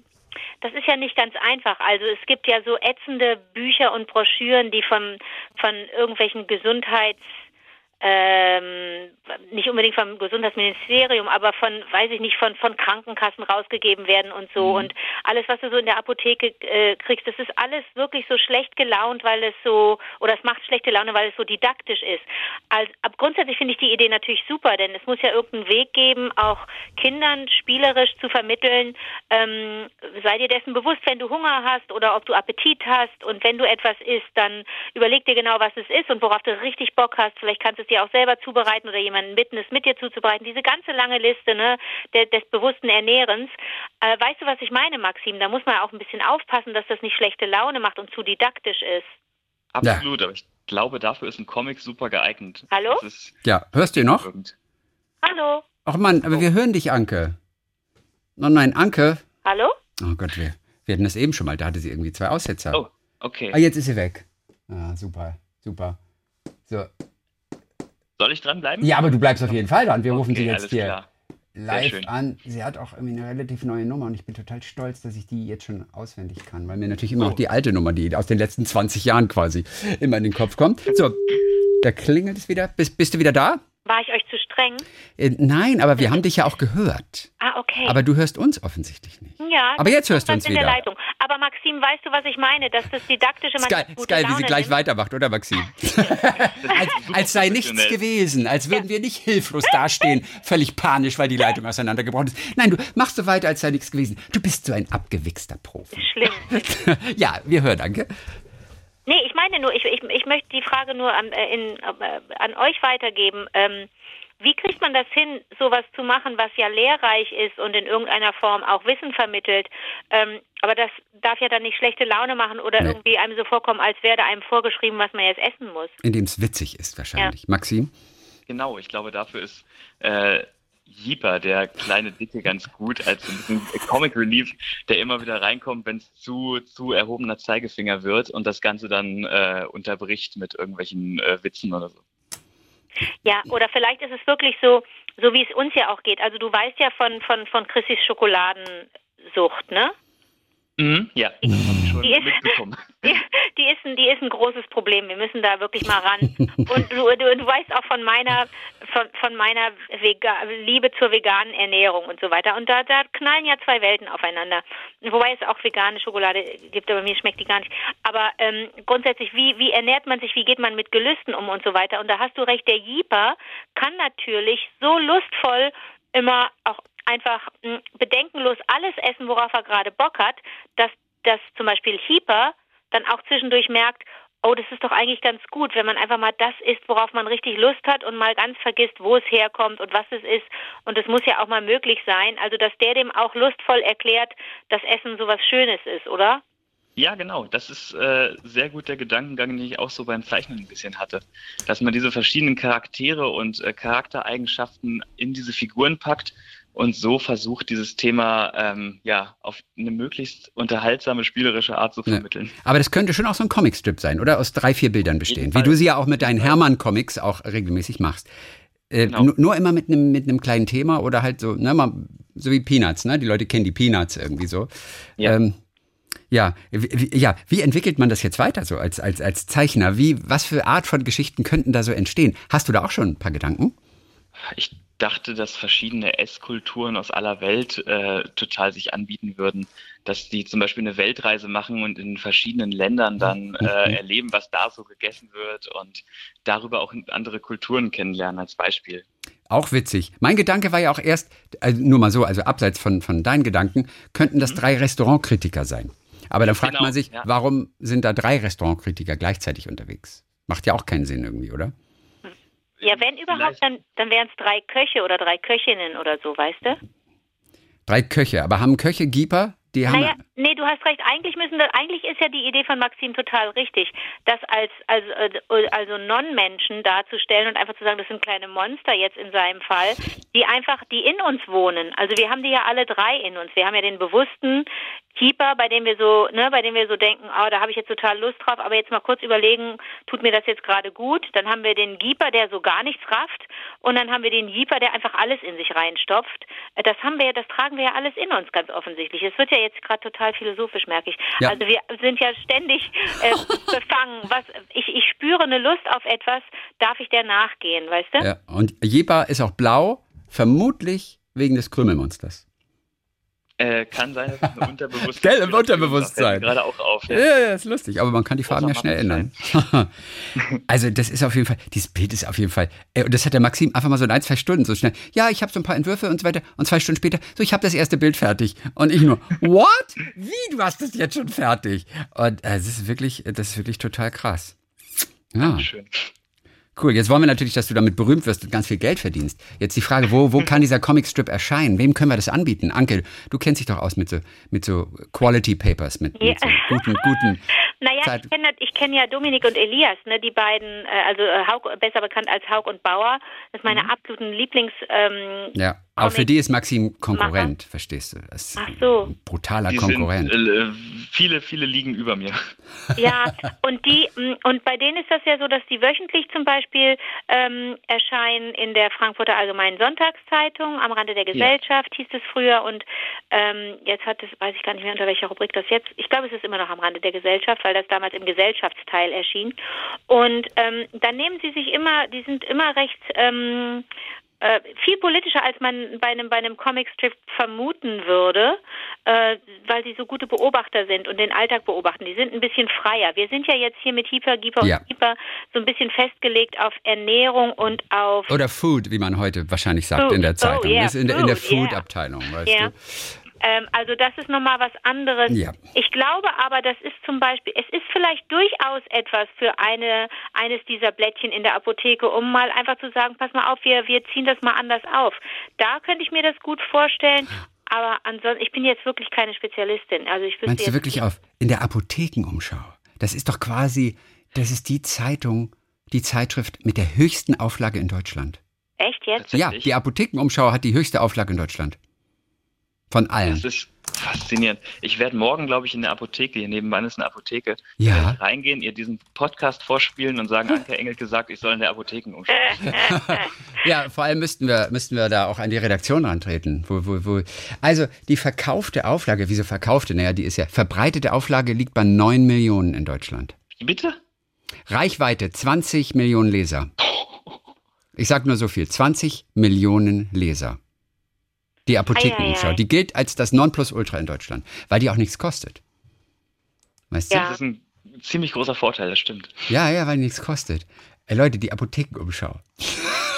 das ist ja nicht ganz einfach. Also es gibt ja so ätzende Bücher und Broschüren, die von, von irgendwelchen Gesundheits ähm, nicht unbedingt vom Gesundheitsministerium, aber von, weiß ich nicht, von, von Krankenkassen rausgegeben werden und so. Mhm. Und alles, was du so in der Apotheke äh, kriegst, das ist alles wirklich so schlecht gelaunt, weil es so, oder es macht schlechte Laune, weil es so didaktisch ist. Also, ab grundsätzlich finde ich die Idee natürlich super, denn es muss ja irgendeinen Weg geben, auch Kindern spielerisch zu vermitteln, ähm, sei dir dessen bewusst, wenn du Hunger hast oder ob du Appetit hast und wenn du etwas isst, dann überleg dir genau, was es ist und worauf du richtig Bock hast. Vielleicht kannst du es dir auch selber zubereiten oder jemanden bitten, es mit dir zuzubereiten. Diese ganze lange Liste ne, des, des bewussten Ernährens. Äh, weißt du, was ich meine, Maxim? Da muss man auch ein bisschen aufpassen, dass das nicht schlechte Laune macht und zu didaktisch ist. Absolut, ja. aber ich glaube, dafür ist ein Comic super geeignet. Hallo? ja, hörst du ihn noch? Hallo? Ach Mann, aber wir hören dich, Anke. Oh nein, Anke. Hallo? Oh Gott, wir, wir hatten das eben schon mal. Da hatte sie irgendwie zwei Aussetzer. Oh, okay. Ah, jetzt ist sie weg. Ah, super, super. So, soll ich dranbleiben? Ja, aber du bleibst auf jeden Fall dran. Wir okay, rufen sie jetzt hier klar. live an. Sie hat auch irgendwie eine relativ neue Nummer und ich bin total stolz, dass ich die jetzt schon auswendig kann, weil mir natürlich immer oh. noch die alte Nummer, die aus den letzten 20 Jahren quasi immer in den Kopf kommt. So, da klingelt es wieder. Bist, bist du wieder da? War ich euch zu streng? Äh, nein, aber wir haben dich ja auch gehört. Ah, okay. Aber du hörst uns offensichtlich nicht. Ja. Aber jetzt hörst du uns in wieder. Der Leitung. Aber Maxim, weißt du, was ich meine? Dass das didaktische man Ist ist geil wie sie gleich nimmt. weitermacht, oder Maxim? als, als, sei nichts gewesen, als würden wir nicht hilflos dastehen, völlig panisch, weil die Leitung auseinandergebrochen ist. Nein, du machst so weiter, als sei nichts gewesen. Du bist so ein abgewichster Profi. Schlimm. ja, wir hören, danke. Nee, ich meine nur, ich, ich, ich möchte die Frage nur an, äh, in, äh, an euch weitergeben. Ähm, wie kriegt man das hin, sowas zu machen, was ja lehrreich ist und in irgendeiner Form auch Wissen vermittelt? Ähm, aber das darf ja dann nicht schlechte Laune machen oder nee. irgendwie einem so vorkommen, als wäre da einem vorgeschrieben, was man jetzt essen muss. Indem es witzig ist wahrscheinlich. Ja. Maxim? Genau, ich glaube, dafür ist äh, Jeeper, der kleine Dicke, ganz gut als ein bisschen Comic Relief, der immer wieder reinkommt, wenn es zu, zu erhobener Zeigefinger wird und das Ganze dann äh, unterbricht mit irgendwelchen äh, Witzen oder so. Ja, oder vielleicht ist es wirklich so, so wie es uns ja auch geht. Also du weißt ja von, von, von Chrissys Schokoladensucht, ne? Mhm, ja, die, die, ist, die, die, ist ein, die ist ein großes Problem. Wir müssen da wirklich mal ran. Und du, du, du weißt auch von meiner, von, von meiner Vega Liebe zur veganen Ernährung und so weiter. Und da, da knallen ja zwei Welten aufeinander. Wobei es auch vegane Schokolade gibt, aber mir schmeckt die gar nicht. Aber ähm, grundsätzlich, wie, wie ernährt man sich, wie geht man mit Gelüsten um und so weiter. Und da hast du recht, der Jeeper kann natürlich so lustvoll immer auch einfach hm, bedenkenlos alles essen, worauf er gerade Bock hat, dass, dass zum Beispiel Hieper dann auch zwischendurch merkt, oh, das ist doch eigentlich ganz gut, wenn man einfach mal das isst, worauf man richtig Lust hat und mal ganz vergisst, wo es herkommt und was es ist. Und es muss ja auch mal möglich sein. Also, dass der dem auch lustvoll erklärt, dass Essen so was Schönes ist, oder? Ja, genau. Das ist äh, sehr gut der Gedankengang, den ich auch so beim Zeichnen ein bisschen hatte. Dass man diese verschiedenen Charaktere und äh, Charaktereigenschaften in diese Figuren packt und so versucht, dieses Thema ähm, ja auf eine möglichst unterhaltsame, spielerische Art zu vermitteln. Ja. Aber das könnte schon auch so ein Comicstrip sein, oder? Aus drei, vier Bildern bestehen, wie du sie ja auch mit deinen Hermann-Comics auch regelmäßig machst. Äh, genau. Nur immer mit einem mit einem kleinen Thema oder halt so, ne, mal, so wie Peanuts, ne? Die Leute kennen die Peanuts irgendwie so. Ja. Ähm, ja, wie, ja, wie entwickelt man das jetzt weiter so als, als, als Zeichner? Wie, was für Art von Geschichten könnten da so entstehen? Hast du da auch schon ein paar Gedanken? Ich dachte, dass verschiedene Esskulturen aus aller Welt äh, total sich anbieten würden, dass die zum Beispiel eine Weltreise machen und in verschiedenen Ländern dann äh, mhm. erleben, was da so gegessen wird und darüber auch andere Kulturen kennenlernen als Beispiel. Auch witzig. Mein Gedanke war ja auch erst, also nur mal so, also abseits von, von deinen Gedanken, könnten das mhm. drei Restaurantkritiker sein. Aber dann fragt genau, man sich, ja. warum sind da drei Restaurantkritiker gleichzeitig unterwegs? Macht ja auch keinen Sinn irgendwie, oder? Ja, wenn überhaupt, dann, dann wären es drei Köche oder drei Köchinnen oder so, weißt du? Drei Köche, aber haben Köche Gieper? Die haben naja, nee, du hast recht. Eigentlich müssen das, eigentlich ist ja die Idee von Maxim total richtig, das als, als äh, also Non-Menschen darzustellen und einfach zu sagen, das sind kleine Monster jetzt in seinem Fall, die einfach, die in uns wohnen. Also wir haben die ja alle drei in uns. Wir haben ja den bewussten Keeper, bei dem wir so, ne, bei dem wir so denken, oh, da habe ich jetzt total Lust drauf, aber jetzt mal kurz überlegen, tut mir das jetzt gerade gut? Dann haben wir den Jeeper, der so gar nichts rafft, und dann haben wir den Jeeper, der einfach alles in sich reinstopft. Das haben wir, das tragen wir ja alles in uns ganz offensichtlich. Es wird ja jetzt gerade total philosophisch, merke ich. Ja. Also wir sind ja ständig äh, befangen. Was, ich, ich spüre eine Lust auf etwas, darf ich der nachgehen, weißt du? Ja, und Jeeper ist auch blau, vermutlich wegen des Krümelmonsters. Äh, kann sein, dass es ein Unterbewusstsein Gell, im Unterbewusstsein. gerade auch auf. Ja. ja, ja, ist lustig, aber man kann die Farben ja schnell ändern. also, das ist auf jeden Fall, dieses Bild ist auf jeden Fall, äh, und das hat der Maxim einfach mal so in ein, zwei Stunden so schnell. Ja, ich habe so ein paar Entwürfe und so weiter. Und zwei Stunden später, so, ich habe das erste Bild fertig. Und ich nur, what? Wie, du hast das jetzt schon fertig? Und äh, das ist wirklich, das ist wirklich total krass. Ja. Schön. Cool, jetzt wollen wir natürlich, dass du damit berühmt wirst und ganz viel Geld verdienst. Jetzt die Frage, wo, wo kann dieser Comicstrip erscheinen? Wem können wir das anbieten? Anke, du kennst dich doch aus mit so, mit so Quality Papers, mit, ja. mit so guten, guten. Naja, ich kenne kenn ja Dominik und Elias, ne, die beiden, äh, also äh, Haug, besser bekannt als Haug und Bauer. Das sind meine mhm. absoluten Lieblings. Ähm, ja. Aber für die ist Maxim Konkurrent, Macher. verstehst du? Das Ach so. Ein brutaler die Konkurrent. Sind, äh, viele, viele liegen über mir. Ja, und die mm, und bei denen ist das ja so, dass die wöchentlich zum Beispiel ähm, erscheinen in der Frankfurter Allgemeinen Sonntagszeitung am Rande der Gesellschaft ja. hieß es früher und ähm, jetzt hat es, weiß ich gar nicht mehr unter welcher Rubrik das jetzt. Ich glaube, es ist immer noch am Rande der Gesellschaft, weil das damals im Gesellschaftsteil erschien. Und ähm, dann nehmen sie sich immer, die sind immer recht ähm, äh, viel politischer, als man bei einem, bei einem Comicstrip vermuten würde, äh, weil sie so gute Beobachter sind und den Alltag beobachten. Die sind ein bisschen freier. Wir sind ja jetzt hier mit Hyper, Gieper ja. und Hyper so ein bisschen festgelegt auf Ernährung und auf... Oder Food, wie man heute wahrscheinlich sagt Food. in der Zeitung. Oh, yeah. ist in, der, in der Food-Abteilung, weißt yeah. du. Ähm, also das ist nochmal was anderes. Ja. Ich glaube aber, das ist zum Beispiel, es ist vielleicht durchaus etwas für eine, eines dieser Blättchen in der Apotheke, um mal einfach zu sagen, pass mal auf, wir, wir ziehen das mal anders auf. Da könnte ich mir das gut vorstellen. Aber ansonsten, ich bin jetzt wirklich keine Spezialistin. Also ich Meinst du wirklich auf in der Apothekenumschau? Das ist doch quasi, das ist die Zeitung, die Zeitschrift mit der höchsten Auflage in Deutschland. Echt jetzt? Ja, die Apothekenumschau hat die höchste Auflage in Deutschland. Von allen. Das ist faszinierend. Ich werde morgen, glaube ich, in der Apotheke, hier nebenan ist eine Apotheke, ja. reingehen, ihr diesen Podcast vorspielen und sagen, Anke Engel gesagt, ich soll in der Apotheken umschauen. ja, vor allem müssten wir, müssten wir da auch an die Redaktion antreten. Wo, wo, wo. Also die verkaufte Auflage, wieso verkaufte? Naja, die ist ja, verbreitete Auflage liegt bei 9 Millionen in Deutschland. Bitte? Reichweite 20 Millionen Leser. Ich sag nur so viel, 20 Millionen Leser. Die Apothekenumschau. Die gilt als das Nonplusultra in Deutschland, weil die auch nichts kostet. Weißt du? Das ist ein ziemlich großer Vorteil, das stimmt. Ja, ja, weil die nichts kostet. Ey, Leute, die Apothekenumschau.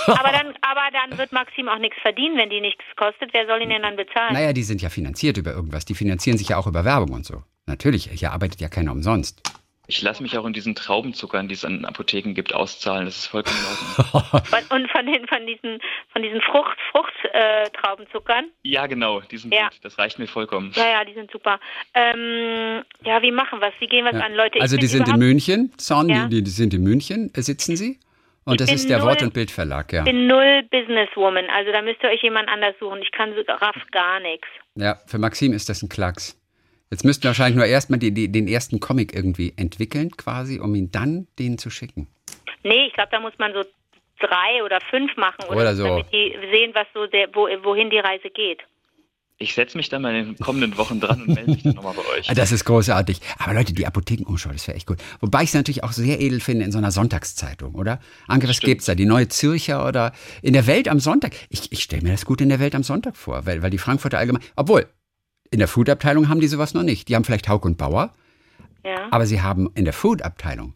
aber, dann, aber dann wird Maxim auch nichts verdienen, wenn die nichts kostet. Wer soll ihn denn dann bezahlen? Naja, die sind ja finanziert über irgendwas. Die finanzieren sich ja auch über Werbung und so. Natürlich, hier arbeitet ja keiner umsonst. Ich lasse mich auch in diesen Traubenzuckern, die es an Apotheken gibt, auszahlen. Das ist vollkommen in Ordnung. Und von, den, von diesen, von diesen Frucht, Fruchttraubenzuckern? Äh, ja, genau, die sind ja. gut. Das reicht mir vollkommen. Ja, ja, die sind super. Ähm, ja, wie machen wir es? Wie gehen wir es ja. an, Leute? Also die sind in München, Zorn, ja. die, die sind in München, sitzen sie. Und das ist der null, Wort- und Bildverlag, ja. Ich bin null Businesswoman, also da müsst ihr euch jemand anders suchen. Ich kann so raff gar nichts. Ja, für Maxim ist das ein Klacks. Jetzt müssten wir wahrscheinlich nur erstmal die, die, den ersten Comic irgendwie entwickeln, quasi, um ihn dann denen zu schicken. Nee, ich glaube, da muss man so drei oder fünf machen, oder, oder so. damit die sehen, was so der, wo, wohin die Reise geht. Ich setze mich dann mal in den kommenden Wochen dran und melde mich dann nochmal bei euch. Das ist großartig. Aber Leute, die Apothekenumschau, das wäre echt gut. Wobei ich es natürlich auch sehr edel finde in so einer Sonntagszeitung, oder? Anke, was Stimmt. gibt's da? Die neue Zürcher oder in der Welt am Sonntag? Ich, ich stelle mir das gut in der Welt am Sonntag vor, weil, weil die Frankfurter allgemein, obwohl, in der Food-Abteilung haben die sowas noch nicht. Die haben vielleicht Hauk und Bauer, ja. aber sie haben in der Food-Abteilung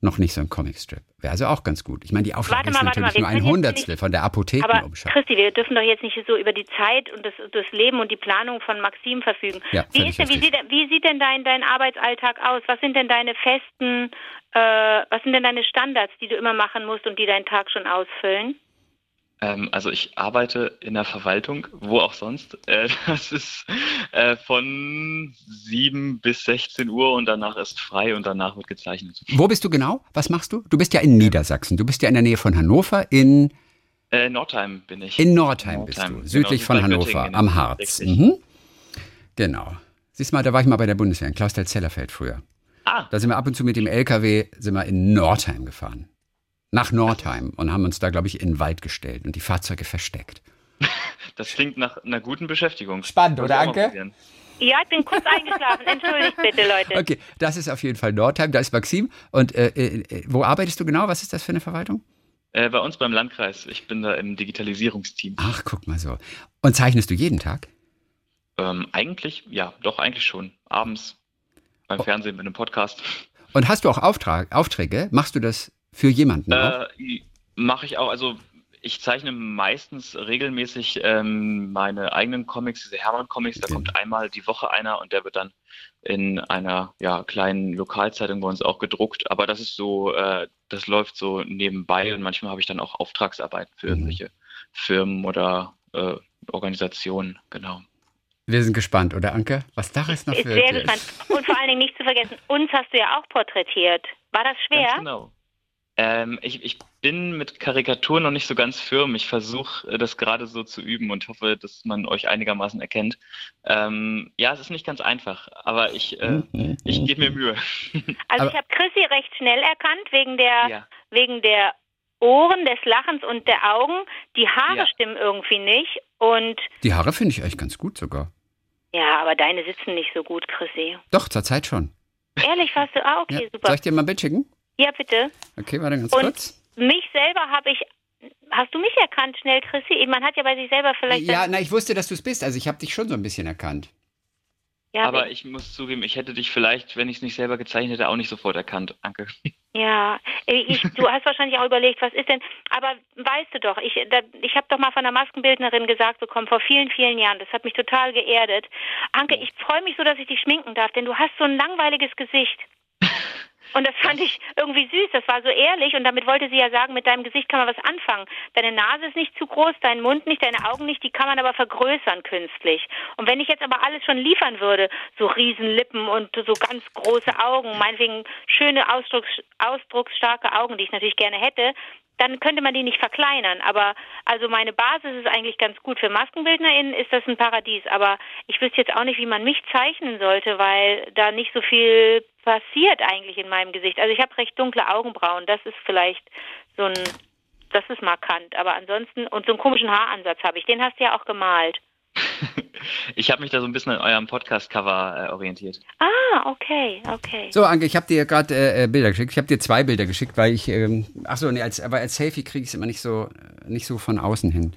noch nicht so ein Comicstrip. Wäre also auch ganz gut. Ich meine, die Auflage ist natürlich nur ein Hundertstel von der Apothekenumschau. Aber Christi, wir dürfen doch jetzt nicht so über die Zeit und das, das Leben und die Planung von Maxim verfügen. Ja, wie, ist denn, wie, sieht, wie sieht denn dein, dein Arbeitsalltag aus? Was sind denn deine festen, äh, was sind denn deine Standards, die du immer machen musst und die deinen Tag schon ausfüllen? Ähm, also ich arbeite in der Verwaltung, wo auch sonst. Äh, das ist äh, von 7 bis 16 Uhr und danach ist frei und danach wird gezeichnet. Wo bist du genau? Was machst du? Du bist ja in Niedersachsen. Du bist ja in der Nähe von Hannover in äh, Nordheim bin ich. In Nordheim, Nordheim. bist du, südlich genau, von Hannover, am Harz. Mhm. Genau. Siehst mal, da war ich mal bei der Bundeswehr, in Klausthal-Zellerfeld früher. Ah. Da sind wir ab und zu mit dem LKW sind wir in Nordheim gefahren nach Nordheim und haben uns da, glaube ich, in den Wald gestellt und die Fahrzeuge versteckt. Das klingt nach einer guten Beschäftigung. Spannend, oder Anke? Ja, ich bin kurz eingeschlafen. Entschuldigt bitte, Leute. Okay, das ist auf jeden Fall Nordheim. Da ist Maxim. Und äh, äh, wo arbeitest du genau? Was ist das für eine Verwaltung? Äh, bei uns beim Landkreis. Ich bin da im Digitalisierungsteam. Ach, guck mal so. Und zeichnest du jeden Tag? Ähm, eigentlich, ja, doch, eigentlich schon. Abends beim oh. Fernsehen, mit einem Podcast. Und hast du auch Auftrag, Aufträge? Machst du das für jemanden? Äh, Mache ich auch. Also ich zeichne meistens regelmäßig ähm, meine eigenen Comics, diese Hermann-Comics. Da okay. kommt einmal die Woche einer und der wird dann in einer ja, kleinen Lokalzeitung bei uns auch gedruckt. Aber das ist so, äh, das läuft so nebenbei und manchmal habe ich dann auch Auftragsarbeiten für mhm. irgendwelche Firmen oder äh, Organisationen, genau. Wir sind gespannt, oder Anke? Was daraus noch wird. Sehr gespannt. Und vor allen Dingen nicht zu vergessen, uns hast du ja auch porträtiert. War das schwer? Ganz genau. Ähm, ich, ich, bin mit Karikaturen noch nicht so ganz firm. Ich versuche äh, das gerade so zu üben und hoffe, dass man euch einigermaßen erkennt. Ähm, ja, es ist nicht ganz einfach, aber ich, äh, ich gebe mir Mühe. Also ich habe Chrissy recht schnell erkannt wegen der, ja. wegen der Ohren, des Lachens und der Augen. Die Haare ja. stimmen irgendwie nicht. Und die Haare finde ich eigentlich ganz gut sogar. Ja, aber deine sitzen nicht so gut, Chrissy. Doch, zur Zeit schon. Ehrlich, warst du? Ah, okay, ja. super. Soll ich dir mal ein Bild schicken? Ja, bitte. Okay, warte ganz Und kurz. Mich selber habe ich. Hast du mich erkannt schnell, Chrissy? Man hat ja bei sich selber vielleicht. Ja, na, ich wusste, dass du es bist. Also ich habe dich schon so ein bisschen erkannt. Ja, aber ich muss zugeben, ich hätte dich vielleicht, wenn ich es nicht selber gezeichnet hätte, auch nicht sofort erkannt. Danke. Ja, ich, du hast wahrscheinlich auch überlegt, was ist denn, aber weißt du doch, ich, ich habe doch mal von einer Maskenbildnerin gesagt bekommen, vor vielen, vielen Jahren, das hat mich total geerdet. Anke, ich freue mich so, dass ich dich schminken darf, denn du hast so ein langweiliges Gesicht. Und das fand ich irgendwie süß. Das war so ehrlich. Und damit wollte sie ja sagen, mit deinem Gesicht kann man was anfangen. Deine Nase ist nicht zu groß, dein Mund nicht, deine Augen nicht. Die kann man aber vergrößern künstlich. Und wenn ich jetzt aber alles schon liefern würde, so Riesenlippen und so ganz große Augen, meinetwegen schöne Ausdrucks, ausdrucksstarke Augen, die ich natürlich gerne hätte, dann könnte man die nicht verkleinern. Aber also meine Basis ist eigentlich ganz gut. Für MaskenbildnerInnen ist das ein Paradies. Aber ich wüsste jetzt auch nicht, wie man mich zeichnen sollte, weil da nicht so viel passiert eigentlich in meinem Gesicht. Also ich habe recht dunkle Augenbrauen. Das ist vielleicht so ein, das ist markant. Aber ansonsten, und so einen komischen Haaransatz habe ich. Den hast du ja auch gemalt. Ich habe mich da so ein bisschen an eurem Podcast-Cover äh, orientiert. Ah, okay, okay. So, Anke, ich habe dir gerade äh, äh, Bilder geschickt. Ich habe dir zwei Bilder geschickt, weil ich, ähm, ach so, nee, als, aber als Selfie kriege ich es immer nicht so, nicht so von außen hin.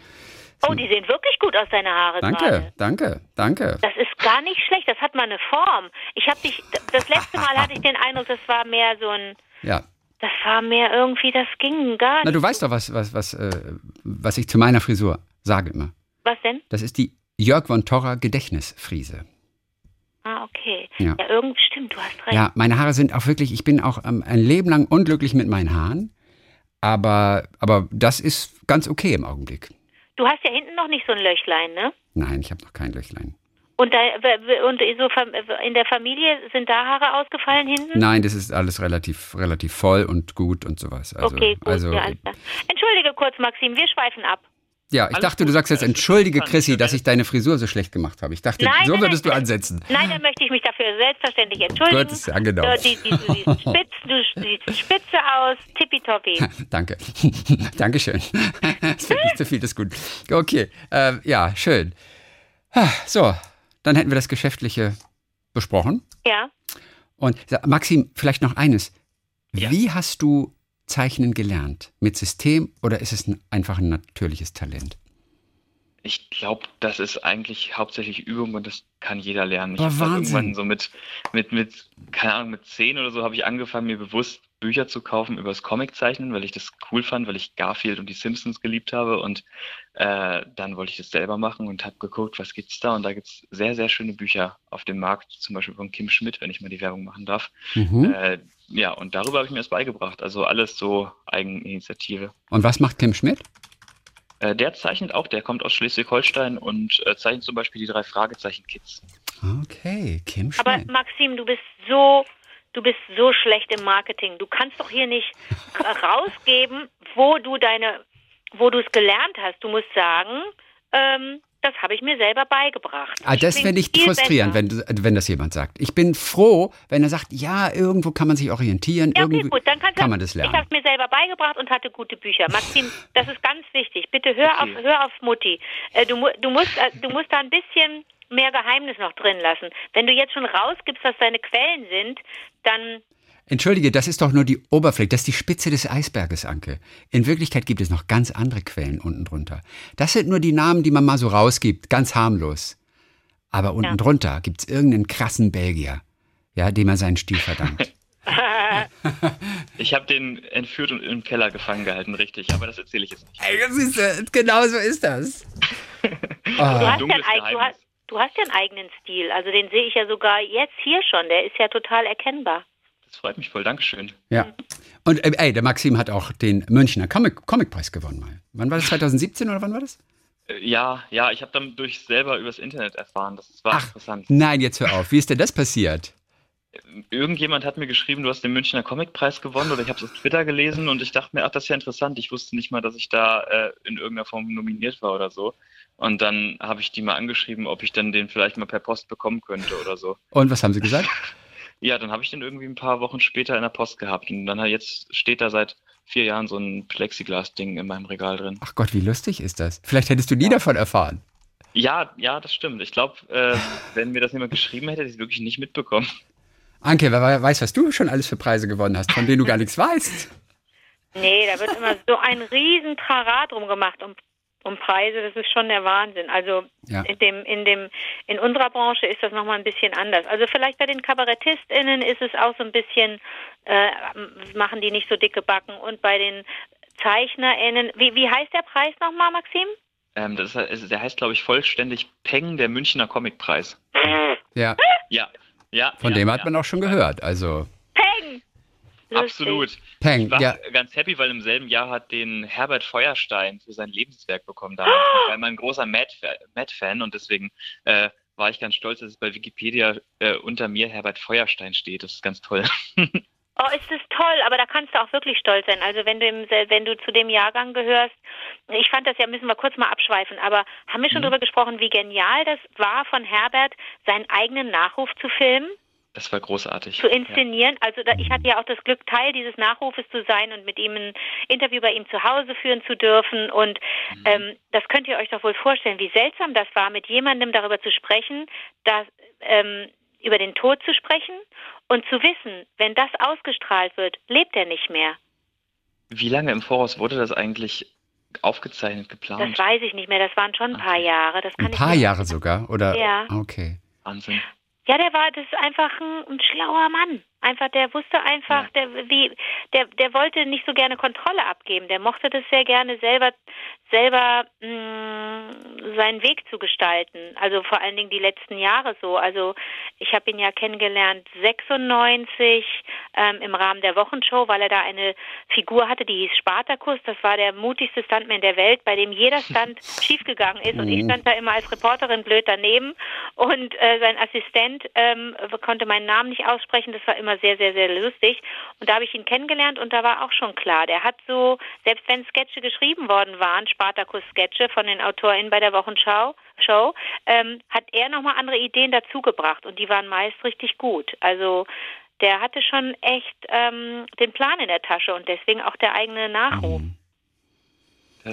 Oh, die sehen wirklich gut aus, deine Haare Danke, gerade. danke, danke. Das ist gar nicht schlecht, das hat mal eine Form. Ich habe dich, das letzte Mal hatte ich den Eindruck, das war mehr so ein... Ja. Das war mehr irgendwie, das ging gar nicht. Na, du weißt doch, was, was, was, äh, was ich zu meiner Frisur sage immer. Was denn? Das ist die Jörg von Torra Gedächtnisfriese. Ah, okay. Ja. ja, irgendwie stimmt, du hast recht. Ja, meine Haare sind auch wirklich, ich bin auch ähm, ein Leben lang unglücklich mit meinen Haaren. Aber, aber das ist ganz okay im Augenblick. Du hast ja hinten noch nicht so ein Löchlein, ne? Nein, ich habe noch kein Löchlein. Und, da, und so in der Familie sind da Haare ausgefallen hinten? Nein, das ist alles relativ, relativ voll und gut und sowas. Also, okay, gut. Also, ja, Entschuldige kurz, Maxim, wir schweifen ab. Ja, ich Alles dachte, du sagst jetzt, entschuldige Chrissy, dass ich deine Frisur so schlecht gemacht habe. Ich dachte, nein, so würdest nein, du ansetzen. Nein, dann möchte ich mich dafür selbstverständlich entschuldigen. Gut, ja, genau. Du, die, die, du, siehst spitz, du siehst spitze aus, tippitoppi. Danke. Dankeschön. Das wird nicht zu viel, das ist gut. Okay, äh, ja, schön. So, dann hätten wir das Geschäftliche besprochen. Ja. Und Maxim, vielleicht noch eines. Ja. Wie hast du Zeichnen gelernt? Mit System oder ist es ein, einfach ein natürliches Talent? Ich glaube, das ist eigentlich hauptsächlich Übung und das kann jeder lernen. Ich habe irgendwann so mit, mit, mit, keine Ahnung, mit zehn oder so habe ich angefangen, mir bewusst Bücher zu kaufen über das Comiczeichnen, weil ich das cool fand, weil ich Garfield und die Simpsons geliebt habe und äh, dann wollte ich das selber machen und habe geguckt, was gibt's da und da gibt's sehr, sehr schöne Bücher auf dem Markt, zum Beispiel von Kim Schmidt, wenn ich mal die Werbung machen darf. Mhm. Äh, ja, und darüber habe ich mir das beigebracht. Also alles so Eigeninitiative. Und was macht Kim Schmidt? Äh, der zeichnet auch, der kommt aus Schleswig-Holstein und äh, zeichnet zum Beispiel die drei Fragezeichen-Kids. Okay, Kim Schmidt. Aber Maxim, du bist so, du bist so schlecht im Marketing. Du kannst doch hier nicht rausgeben, wo du deine, wo du es gelernt hast. Du musst sagen, ähm, das habe ich mir selber beigebracht. Ah, das finde ich frustrierend, wenn, wenn das jemand sagt. Ich bin froh, wenn er sagt, ja, irgendwo kann man sich orientieren, ja, okay, irgendwie gut, dann kann man das lernen. Ich habe es mir selber beigebracht und hatte gute Bücher. Maxim, das ist ganz wichtig. Bitte hör okay. auf, hör auf Mutti. Äh, du, du, musst, äh, du musst da ein bisschen mehr Geheimnis noch drin lassen. Wenn du jetzt schon rausgibst, was deine Quellen sind, dann Entschuldige, das ist doch nur die Oberfläche, das ist die Spitze des Eisberges, Anke. In Wirklichkeit gibt es noch ganz andere Quellen unten drunter. Das sind nur die Namen, die man mal so rausgibt, ganz harmlos. Aber unten ja. drunter gibt es irgendeinen krassen Belgier, ja, dem er seinen Stil verdankt. ich habe den entführt und im Keller gefangen gehalten, richtig, aber das erzähle ich jetzt nicht. Ey, siehst genau so ist das. oh. du, hast ja ein, du, hast, du hast ja einen eigenen Stil, also den sehe ich ja sogar jetzt hier schon, der ist ja total erkennbar. Das freut mich voll, Dankeschön. Ja. Und äh, ey, der Maxim hat auch den Münchner Comic, Comicpreis gewonnen mal. Wann war das? 2017 oder wann war das? Äh, ja, ja, ich habe dann durch selber übers Internet erfahren. Das war Ach, interessant. Nein, jetzt hör auf. Wie ist denn das passiert? Irgendjemand hat mir geschrieben, du hast den Münchner Comicpreis gewonnen oder ich habe es auf Twitter gelesen und ich dachte mir, ach, das ist ja interessant. Ich wusste nicht mal, dass ich da äh, in irgendeiner Form nominiert war oder so. Und dann habe ich die mal angeschrieben, ob ich dann den vielleicht mal per Post bekommen könnte oder so. Und was haben sie gesagt? Ja, dann habe ich den irgendwie ein paar Wochen später in der Post gehabt. Und dann jetzt steht da seit vier Jahren so ein Plexiglas-Ding in meinem Regal drin. Ach Gott, wie lustig ist das? Vielleicht hättest du nie ja. davon erfahren. Ja, ja, das stimmt. Ich glaube, äh, wenn mir das jemand geschrieben hätte, hätte ich es wirklich nicht mitbekommen. Anke, wer weiß, was du schon alles für Preise gewonnen hast, von denen du gar nichts weißt. Nee, da wird immer so ein riesen Trara drum gemacht um um Preise, das ist schon der Wahnsinn. Also ja. in dem, in dem, in unserer Branche ist das nochmal ein bisschen anders. Also vielleicht bei den KabarettistInnen ist es auch so ein bisschen, äh, machen die nicht so dicke Backen und bei den ZeichnerInnen, wie, wie heißt der Preis nochmal, Maxim? Ähm, das ist, der heißt, glaube ich, vollständig Peng, der Münchner Comicpreis. Ja. Ja. Ja. Von ja, dem hat ja. man auch schon gehört, also. Absolut. Peng, ich war ja. ganz happy, weil im selben Jahr hat den Herbert Feuerstein für sein Lebenswerk bekommen. Damals. Ich war immer ein großer Matt-Fan und deswegen äh, war ich ganz stolz, dass es bei Wikipedia äh, unter mir Herbert Feuerstein steht. Das ist ganz toll. Oh, ist das toll, aber da kannst du auch wirklich stolz sein. Also wenn du im, wenn du zu dem Jahrgang gehörst, ich fand das ja, müssen wir kurz mal abschweifen, aber haben wir schon mhm. darüber gesprochen, wie genial das war von Herbert, seinen eigenen Nachruf zu filmen? Das war großartig. Zu inszenieren. Ja. Also da, ich hatte ja auch das Glück, Teil dieses Nachrufes zu sein und mit ihm ein Interview bei ihm zu Hause führen zu dürfen. Und mhm. ähm, das könnt ihr euch doch wohl vorstellen, wie seltsam das war, mit jemandem darüber zu sprechen, dass, ähm, über den Tod zu sprechen und zu wissen, wenn das ausgestrahlt wird, lebt er nicht mehr. Wie lange im Voraus wurde das eigentlich aufgezeichnet, geplant? Das weiß ich nicht mehr. Das waren schon ein paar. Jahre. Das kann ein paar Jahre sogar, oder? Ja. Okay. Wahnsinn. Ja, der war, das ist einfach ein, ein schlauer Mann. Einfach, der wusste einfach, ja. der wie, der, der wollte nicht so gerne Kontrolle abgeben. Der mochte das sehr gerne selber, selber mh, mm, seinen Weg zu gestalten. Also vor allen Dingen die letzten Jahre so. Also ich habe ihn ja kennengelernt 96 ähm, im Rahmen der Wochenshow, weil er da eine Figur hatte, die hieß Spartacus. Das war der mutigste Stuntman der Welt, bei dem jeder Stunt schiefgegangen ist. Und ich mhm. stand da immer als Reporterin blöd daneben und äh, sein Assistent ähm, konnte meinen Namen nicht aussprechen. Das war immer sehr, sehr, sehr lustig. Und da habe ich ihn kennengelernt und da war auch schon klar, der hat so, selbst wenn Sketche geschrieben worden waren, Spartacus-Sketche von den AutorInnen bei der Wochenschau, Show, ähm, hat er nochmal andere Ideen dazugebracht und die waren meist richtig gut. Also der hatte schon echt ähm, den Plan in der Tasche und deswegen auch der eigene Nachruf. Mhm.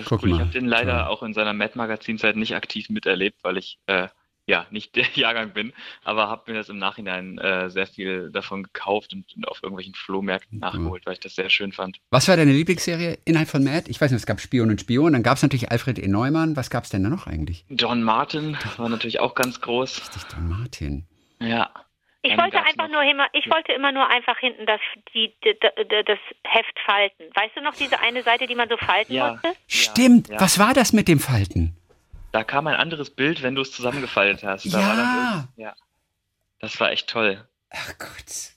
Guck cool. Ich habe den leider ja. auch in seiner Mad-Magazin-Zeit nicht aktiv miterlebt, weil ich äh, ja nicht der Jahrgang bin, aber habe mir das im Nachhinein äh, sehr viel davon gekauft und, und auf irgendwelchen Flohmärkten mhm. nachgeholt, weil ich das sehr schön fand. Was war deine Lieblingsserie innerhalb von Mad? Ich weiß nicht, es gab Spion und Spion, dann gab es natürlich Alfred E. Neumann. Was gab es denn da noch eigentlich? John Martin war natürlich auch ganz groß. Richtig, John Martin. Ja. Ich wollte einfach nur immer, ich wollte immer nur einfach hinten das, die, die, die, das Heft falten. Weißt du noch diese eine Seite, die man so falten ja. musste? Stimmt. Ja. Was war das mit dem Falten? Da kam ein anderes Bild, wenn du es zusammengefaltet hast. Da ja. Ja. Das war echt toll. Ach Gott.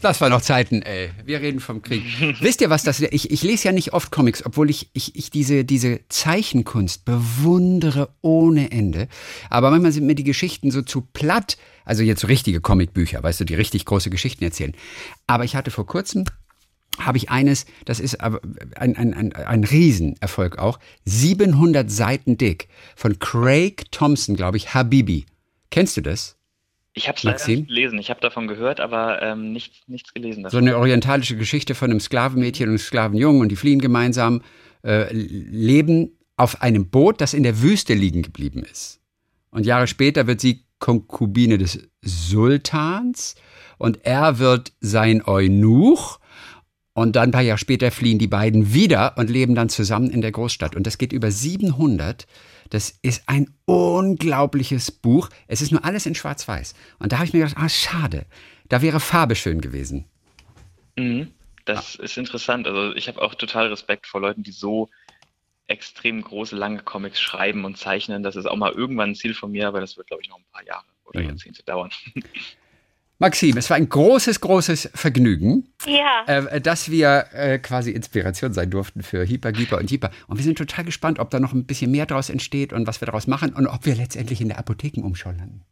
Das war noch Zeiten, ey. Wir reden vom Krieg. Wisst ihr, was das ist? Ich, ich lese ja nicht oft Comics, obwohl ich, ich, ich diese, diese Zeichenkunst bewundere ohne Ende. Aber manchmal sind mir die Geschichten so zu platt. Also jetzt richtige Comicbücher, weißt du, die richtig große Geschichten erzählen. Aber ich hatte vor kurzem habe ich eines, das ist aber ein, ein, ein, ein Riesenerfolg auch, 700 Seiten dick von Craig Thompson, glaube ich, Habibi. Kennst du das? Ich habe es leider nicht gelesen. Ich habe davon gehört, aber ähm, nichts, nichts gelesen. Davon. So eine orientalische Geschichte von einem Sklavenmädchen und einem Sklavenjungen und die fliehen gemeinsam, äh, leben auf einem Boot, das in der Wüste liegen geblieben ist. Und Jahre später wird sie Konkubine des Sultans und er wird sein Eunuch und dann ein paar Jahre später fliehen die beiden wieder und leben dann zusammen in der Großstadt. Und das geht über 700. Das ist ein unglaubliches Buch. Es ist nur alles in Schwarz-Weiß. Und da habe ich mir gedacht, ah, schade. Da wäre Farbe schön gewesen. Mhm. Das ah. ist interessant. Also ich habe auch total Respekt vor Leuten, die so extrem große, lange Comics schreiben und zeichnen. Das ist auch mal irgendwann ein Ziel von mir, aber das wird, glaube ich, noch ein paar Jahre oder ja. Jahrzehnte dauern. Maxim, es war ein großes, großes Vergnügen, ja. äh, dass wir äh, quasi Inspiration sein durften für Hyper, Gieper und Jeeper. Und wir sind total gespannt, ob da noch ein bisschen mehr daraus entsteht und was wir daraus machen und ob wir letztendlich in der Apothekenumschau landen.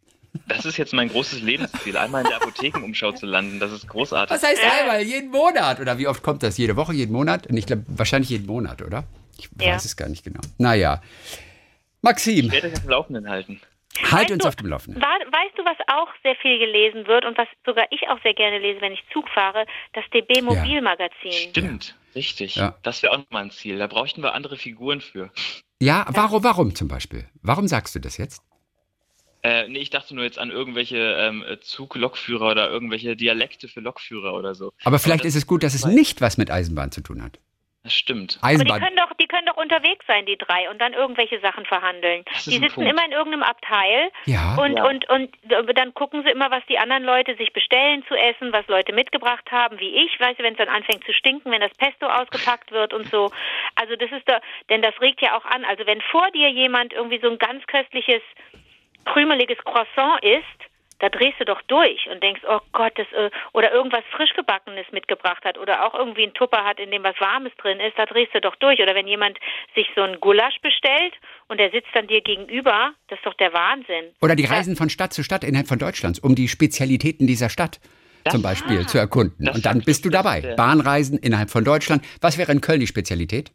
Das ist jetzt mein großes Lebensziel, einmal in der Apothekenumschau zu landen. Das ist großartig. Was heißt einmal? Jeden Monat? Oder wie oft kommt das? Jede Woche, jeden Monat? Und ich glaube, wahrscheinlich jeden Monat, oder? Ich ja. weiß es gar nicht genau. Naja. Maxim. Ich werde dich auf dem Laufenden halten. Halt weißt uns du, auf dem Laufenden. Weißt du, was auch sehr viel gelesen wird und was sogar ich auch sehr gerne lese, wenn ich Zug fahre? Das DB Mobilmagazin. Ja. Stimmt, richtig. Ja. Das wäre auch nochmal ein Ziel. Da bräuchten wir andere Figuren für. Ja, warum, warum zum Beispiel? Warum sagst du das jetzt? Äh, nee, ich dachte nur jetzt an irgendwelche ähm, Zug-Lokführer oder irgendwelche Dialekte für Lokführer oder so. Aber vielleicht Aber ist es gut, dass es nicht was mit Eisenbahn zu tun hat. Das stimmt. Eisenbahn. Aber die können doch, die können doch unterwegs sein, die drei, und dann irgendwelche Sachen verhandeln. Die sitzen Punkt. immer in irgendeinem Abteil ja. Und, ja. und, und dann gucken sie immer, was die anderen Leute sich bestellen zu essen, was Leute mitgebracht haben, wie ich, weißt du, wenn es dann anfängt zu stinken, wenn das Pesto ausgepackt wird und so. Also das ist da, denn das regt ja auch an. Also wenn vor dir jemand irgendwie so ein ganz köstliches, krümeliges Croissant isst, da drehst du doch durch und denkst, oh Gott, das, äh, oder irgendwas frischgebackenes mitgebracht hat oder auch irgendwie ein Tupper hat, in dem was Warmes drin ist, da drehst du doch durch. Oder wenn jemand sich so ein Gulasch bestellt und der sitzt dann dir gegenüber, das ist doch der Wahnsinn. Oder die reisen von Stadt zu Stadt innerhalb von Deutschlands, um die Spezialitäten dieser Stadt das, zum Beispiel ah, zu erkunden. Und dann bist du dabei. Bahnreisen innerhalb von Deutschland. Was wäre in Köln die Spezialität?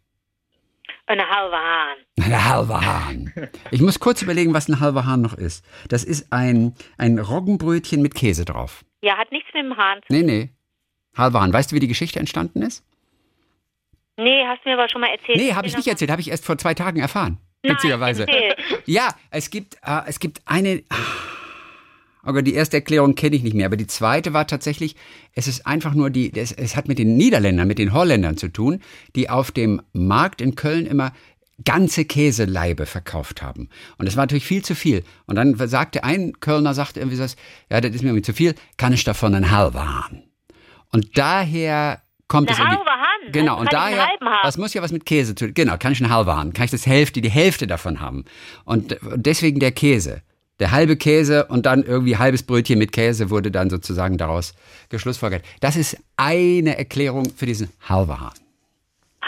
Eine halbe Hahn. Eine halbe Hahn. Ich muss kurz überlegen, was ein halber Hahn noch ist. Das ist ein, ein Roggenbrötchen mit Käse drauf. Ja, hat nichts mit dem Hahn zu tun. Nee, nee. Halber Hahn. Weißt du, wie die Geschichte entstanden ist? Nee, hast du mir aber schon mal erzählt. Nee, habe ich nicht erzählt. Habe ich erst vor zwei Tagen erfahren. Nein, witzigerweise. Ja, es gibt, äh, es gibt eine. Aber die erste Erklärung kenne ich nicht mehr. Aber die zweite war tatsächlich, es ist einfach nur die, es, es hat mit den Niederländern, mit den Holländern zu tun, die auf dem Markt in Köln immer ganze Käseleibe verkauft haben. Und das war natürlich viel zu viel. Und dann sagte ein Kölner, sagte irgendwie so, ja, das ist mir irgendwie zu viel, kann ich davon einen haben? Und daher kommt Eine es halbe. Genau, Also und einen daher, das muss ja was mit Käse tun. Genau, kann ich eine halbe haben. Kann ich das Hälfte, die Hälfte davon haben. Und deswegen der Käse. Der halbe Käse und dann irgendwie halbes Brötchen mit Käse wurde dann sozusagen daraus geschlussfolgert. Das ist eine Erklärung für diesen halben Hahn.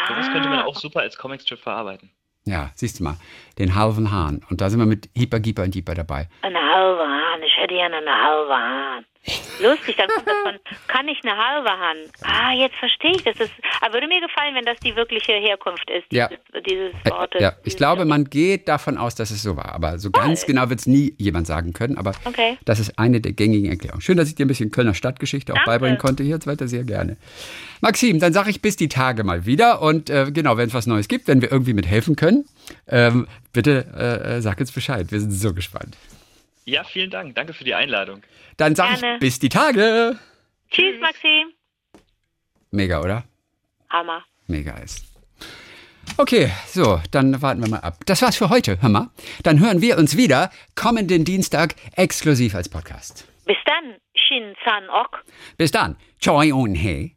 Sowas könnte man auch super als Comicstrip verarbeiten. Ja, siehst du mal, den halben Hahn. Und da sind wir mit Hieper, Gieper und Dieper dabei. Eine halbe Gerne eine halbe Hand. Lustig, dann kommt das von, kann ich eine halbe Hand? Ah, jetzt verstehe ich das. Ist, aber würde mir gefallen, wenn das die wirkliche Herkunft ist, Ja. dieses, dieses Äh, Wort. ja, ich glaube, man geht davon aus, dass es so war. Aber so ganz genau wird es nie jemand sagen können. Aber Okay. das ist eine der gängigen Erklärungen. Schön, dass ich dir ein bisschen Kölner Stadtgeschichte auch Danke. beibringen konnte. Hier weiter sehr gerne. Maxim, dann sage ich bis die Tage mal wieder. Und äh, genau, wenn es was Neues gibt, wenn wir irgendwie mithelfen können, ähm, bitte äh, äh, sag uns Bescheid. Wir sind so gespannt. Ja, vielen Dank. Danke für die Einladung. Dann sage ich bis die Tage. Tschüss, Maxim. Mega, oder? Hammer. Mega ist. Okay, so, dann warten wir mal ab. Das war's für heute, hör mal. Dann hören wir uns wieder kommenden Dienstag exklusiv als Podcast. Bis dann, Shin San Ok. Bis dann. Choi und He.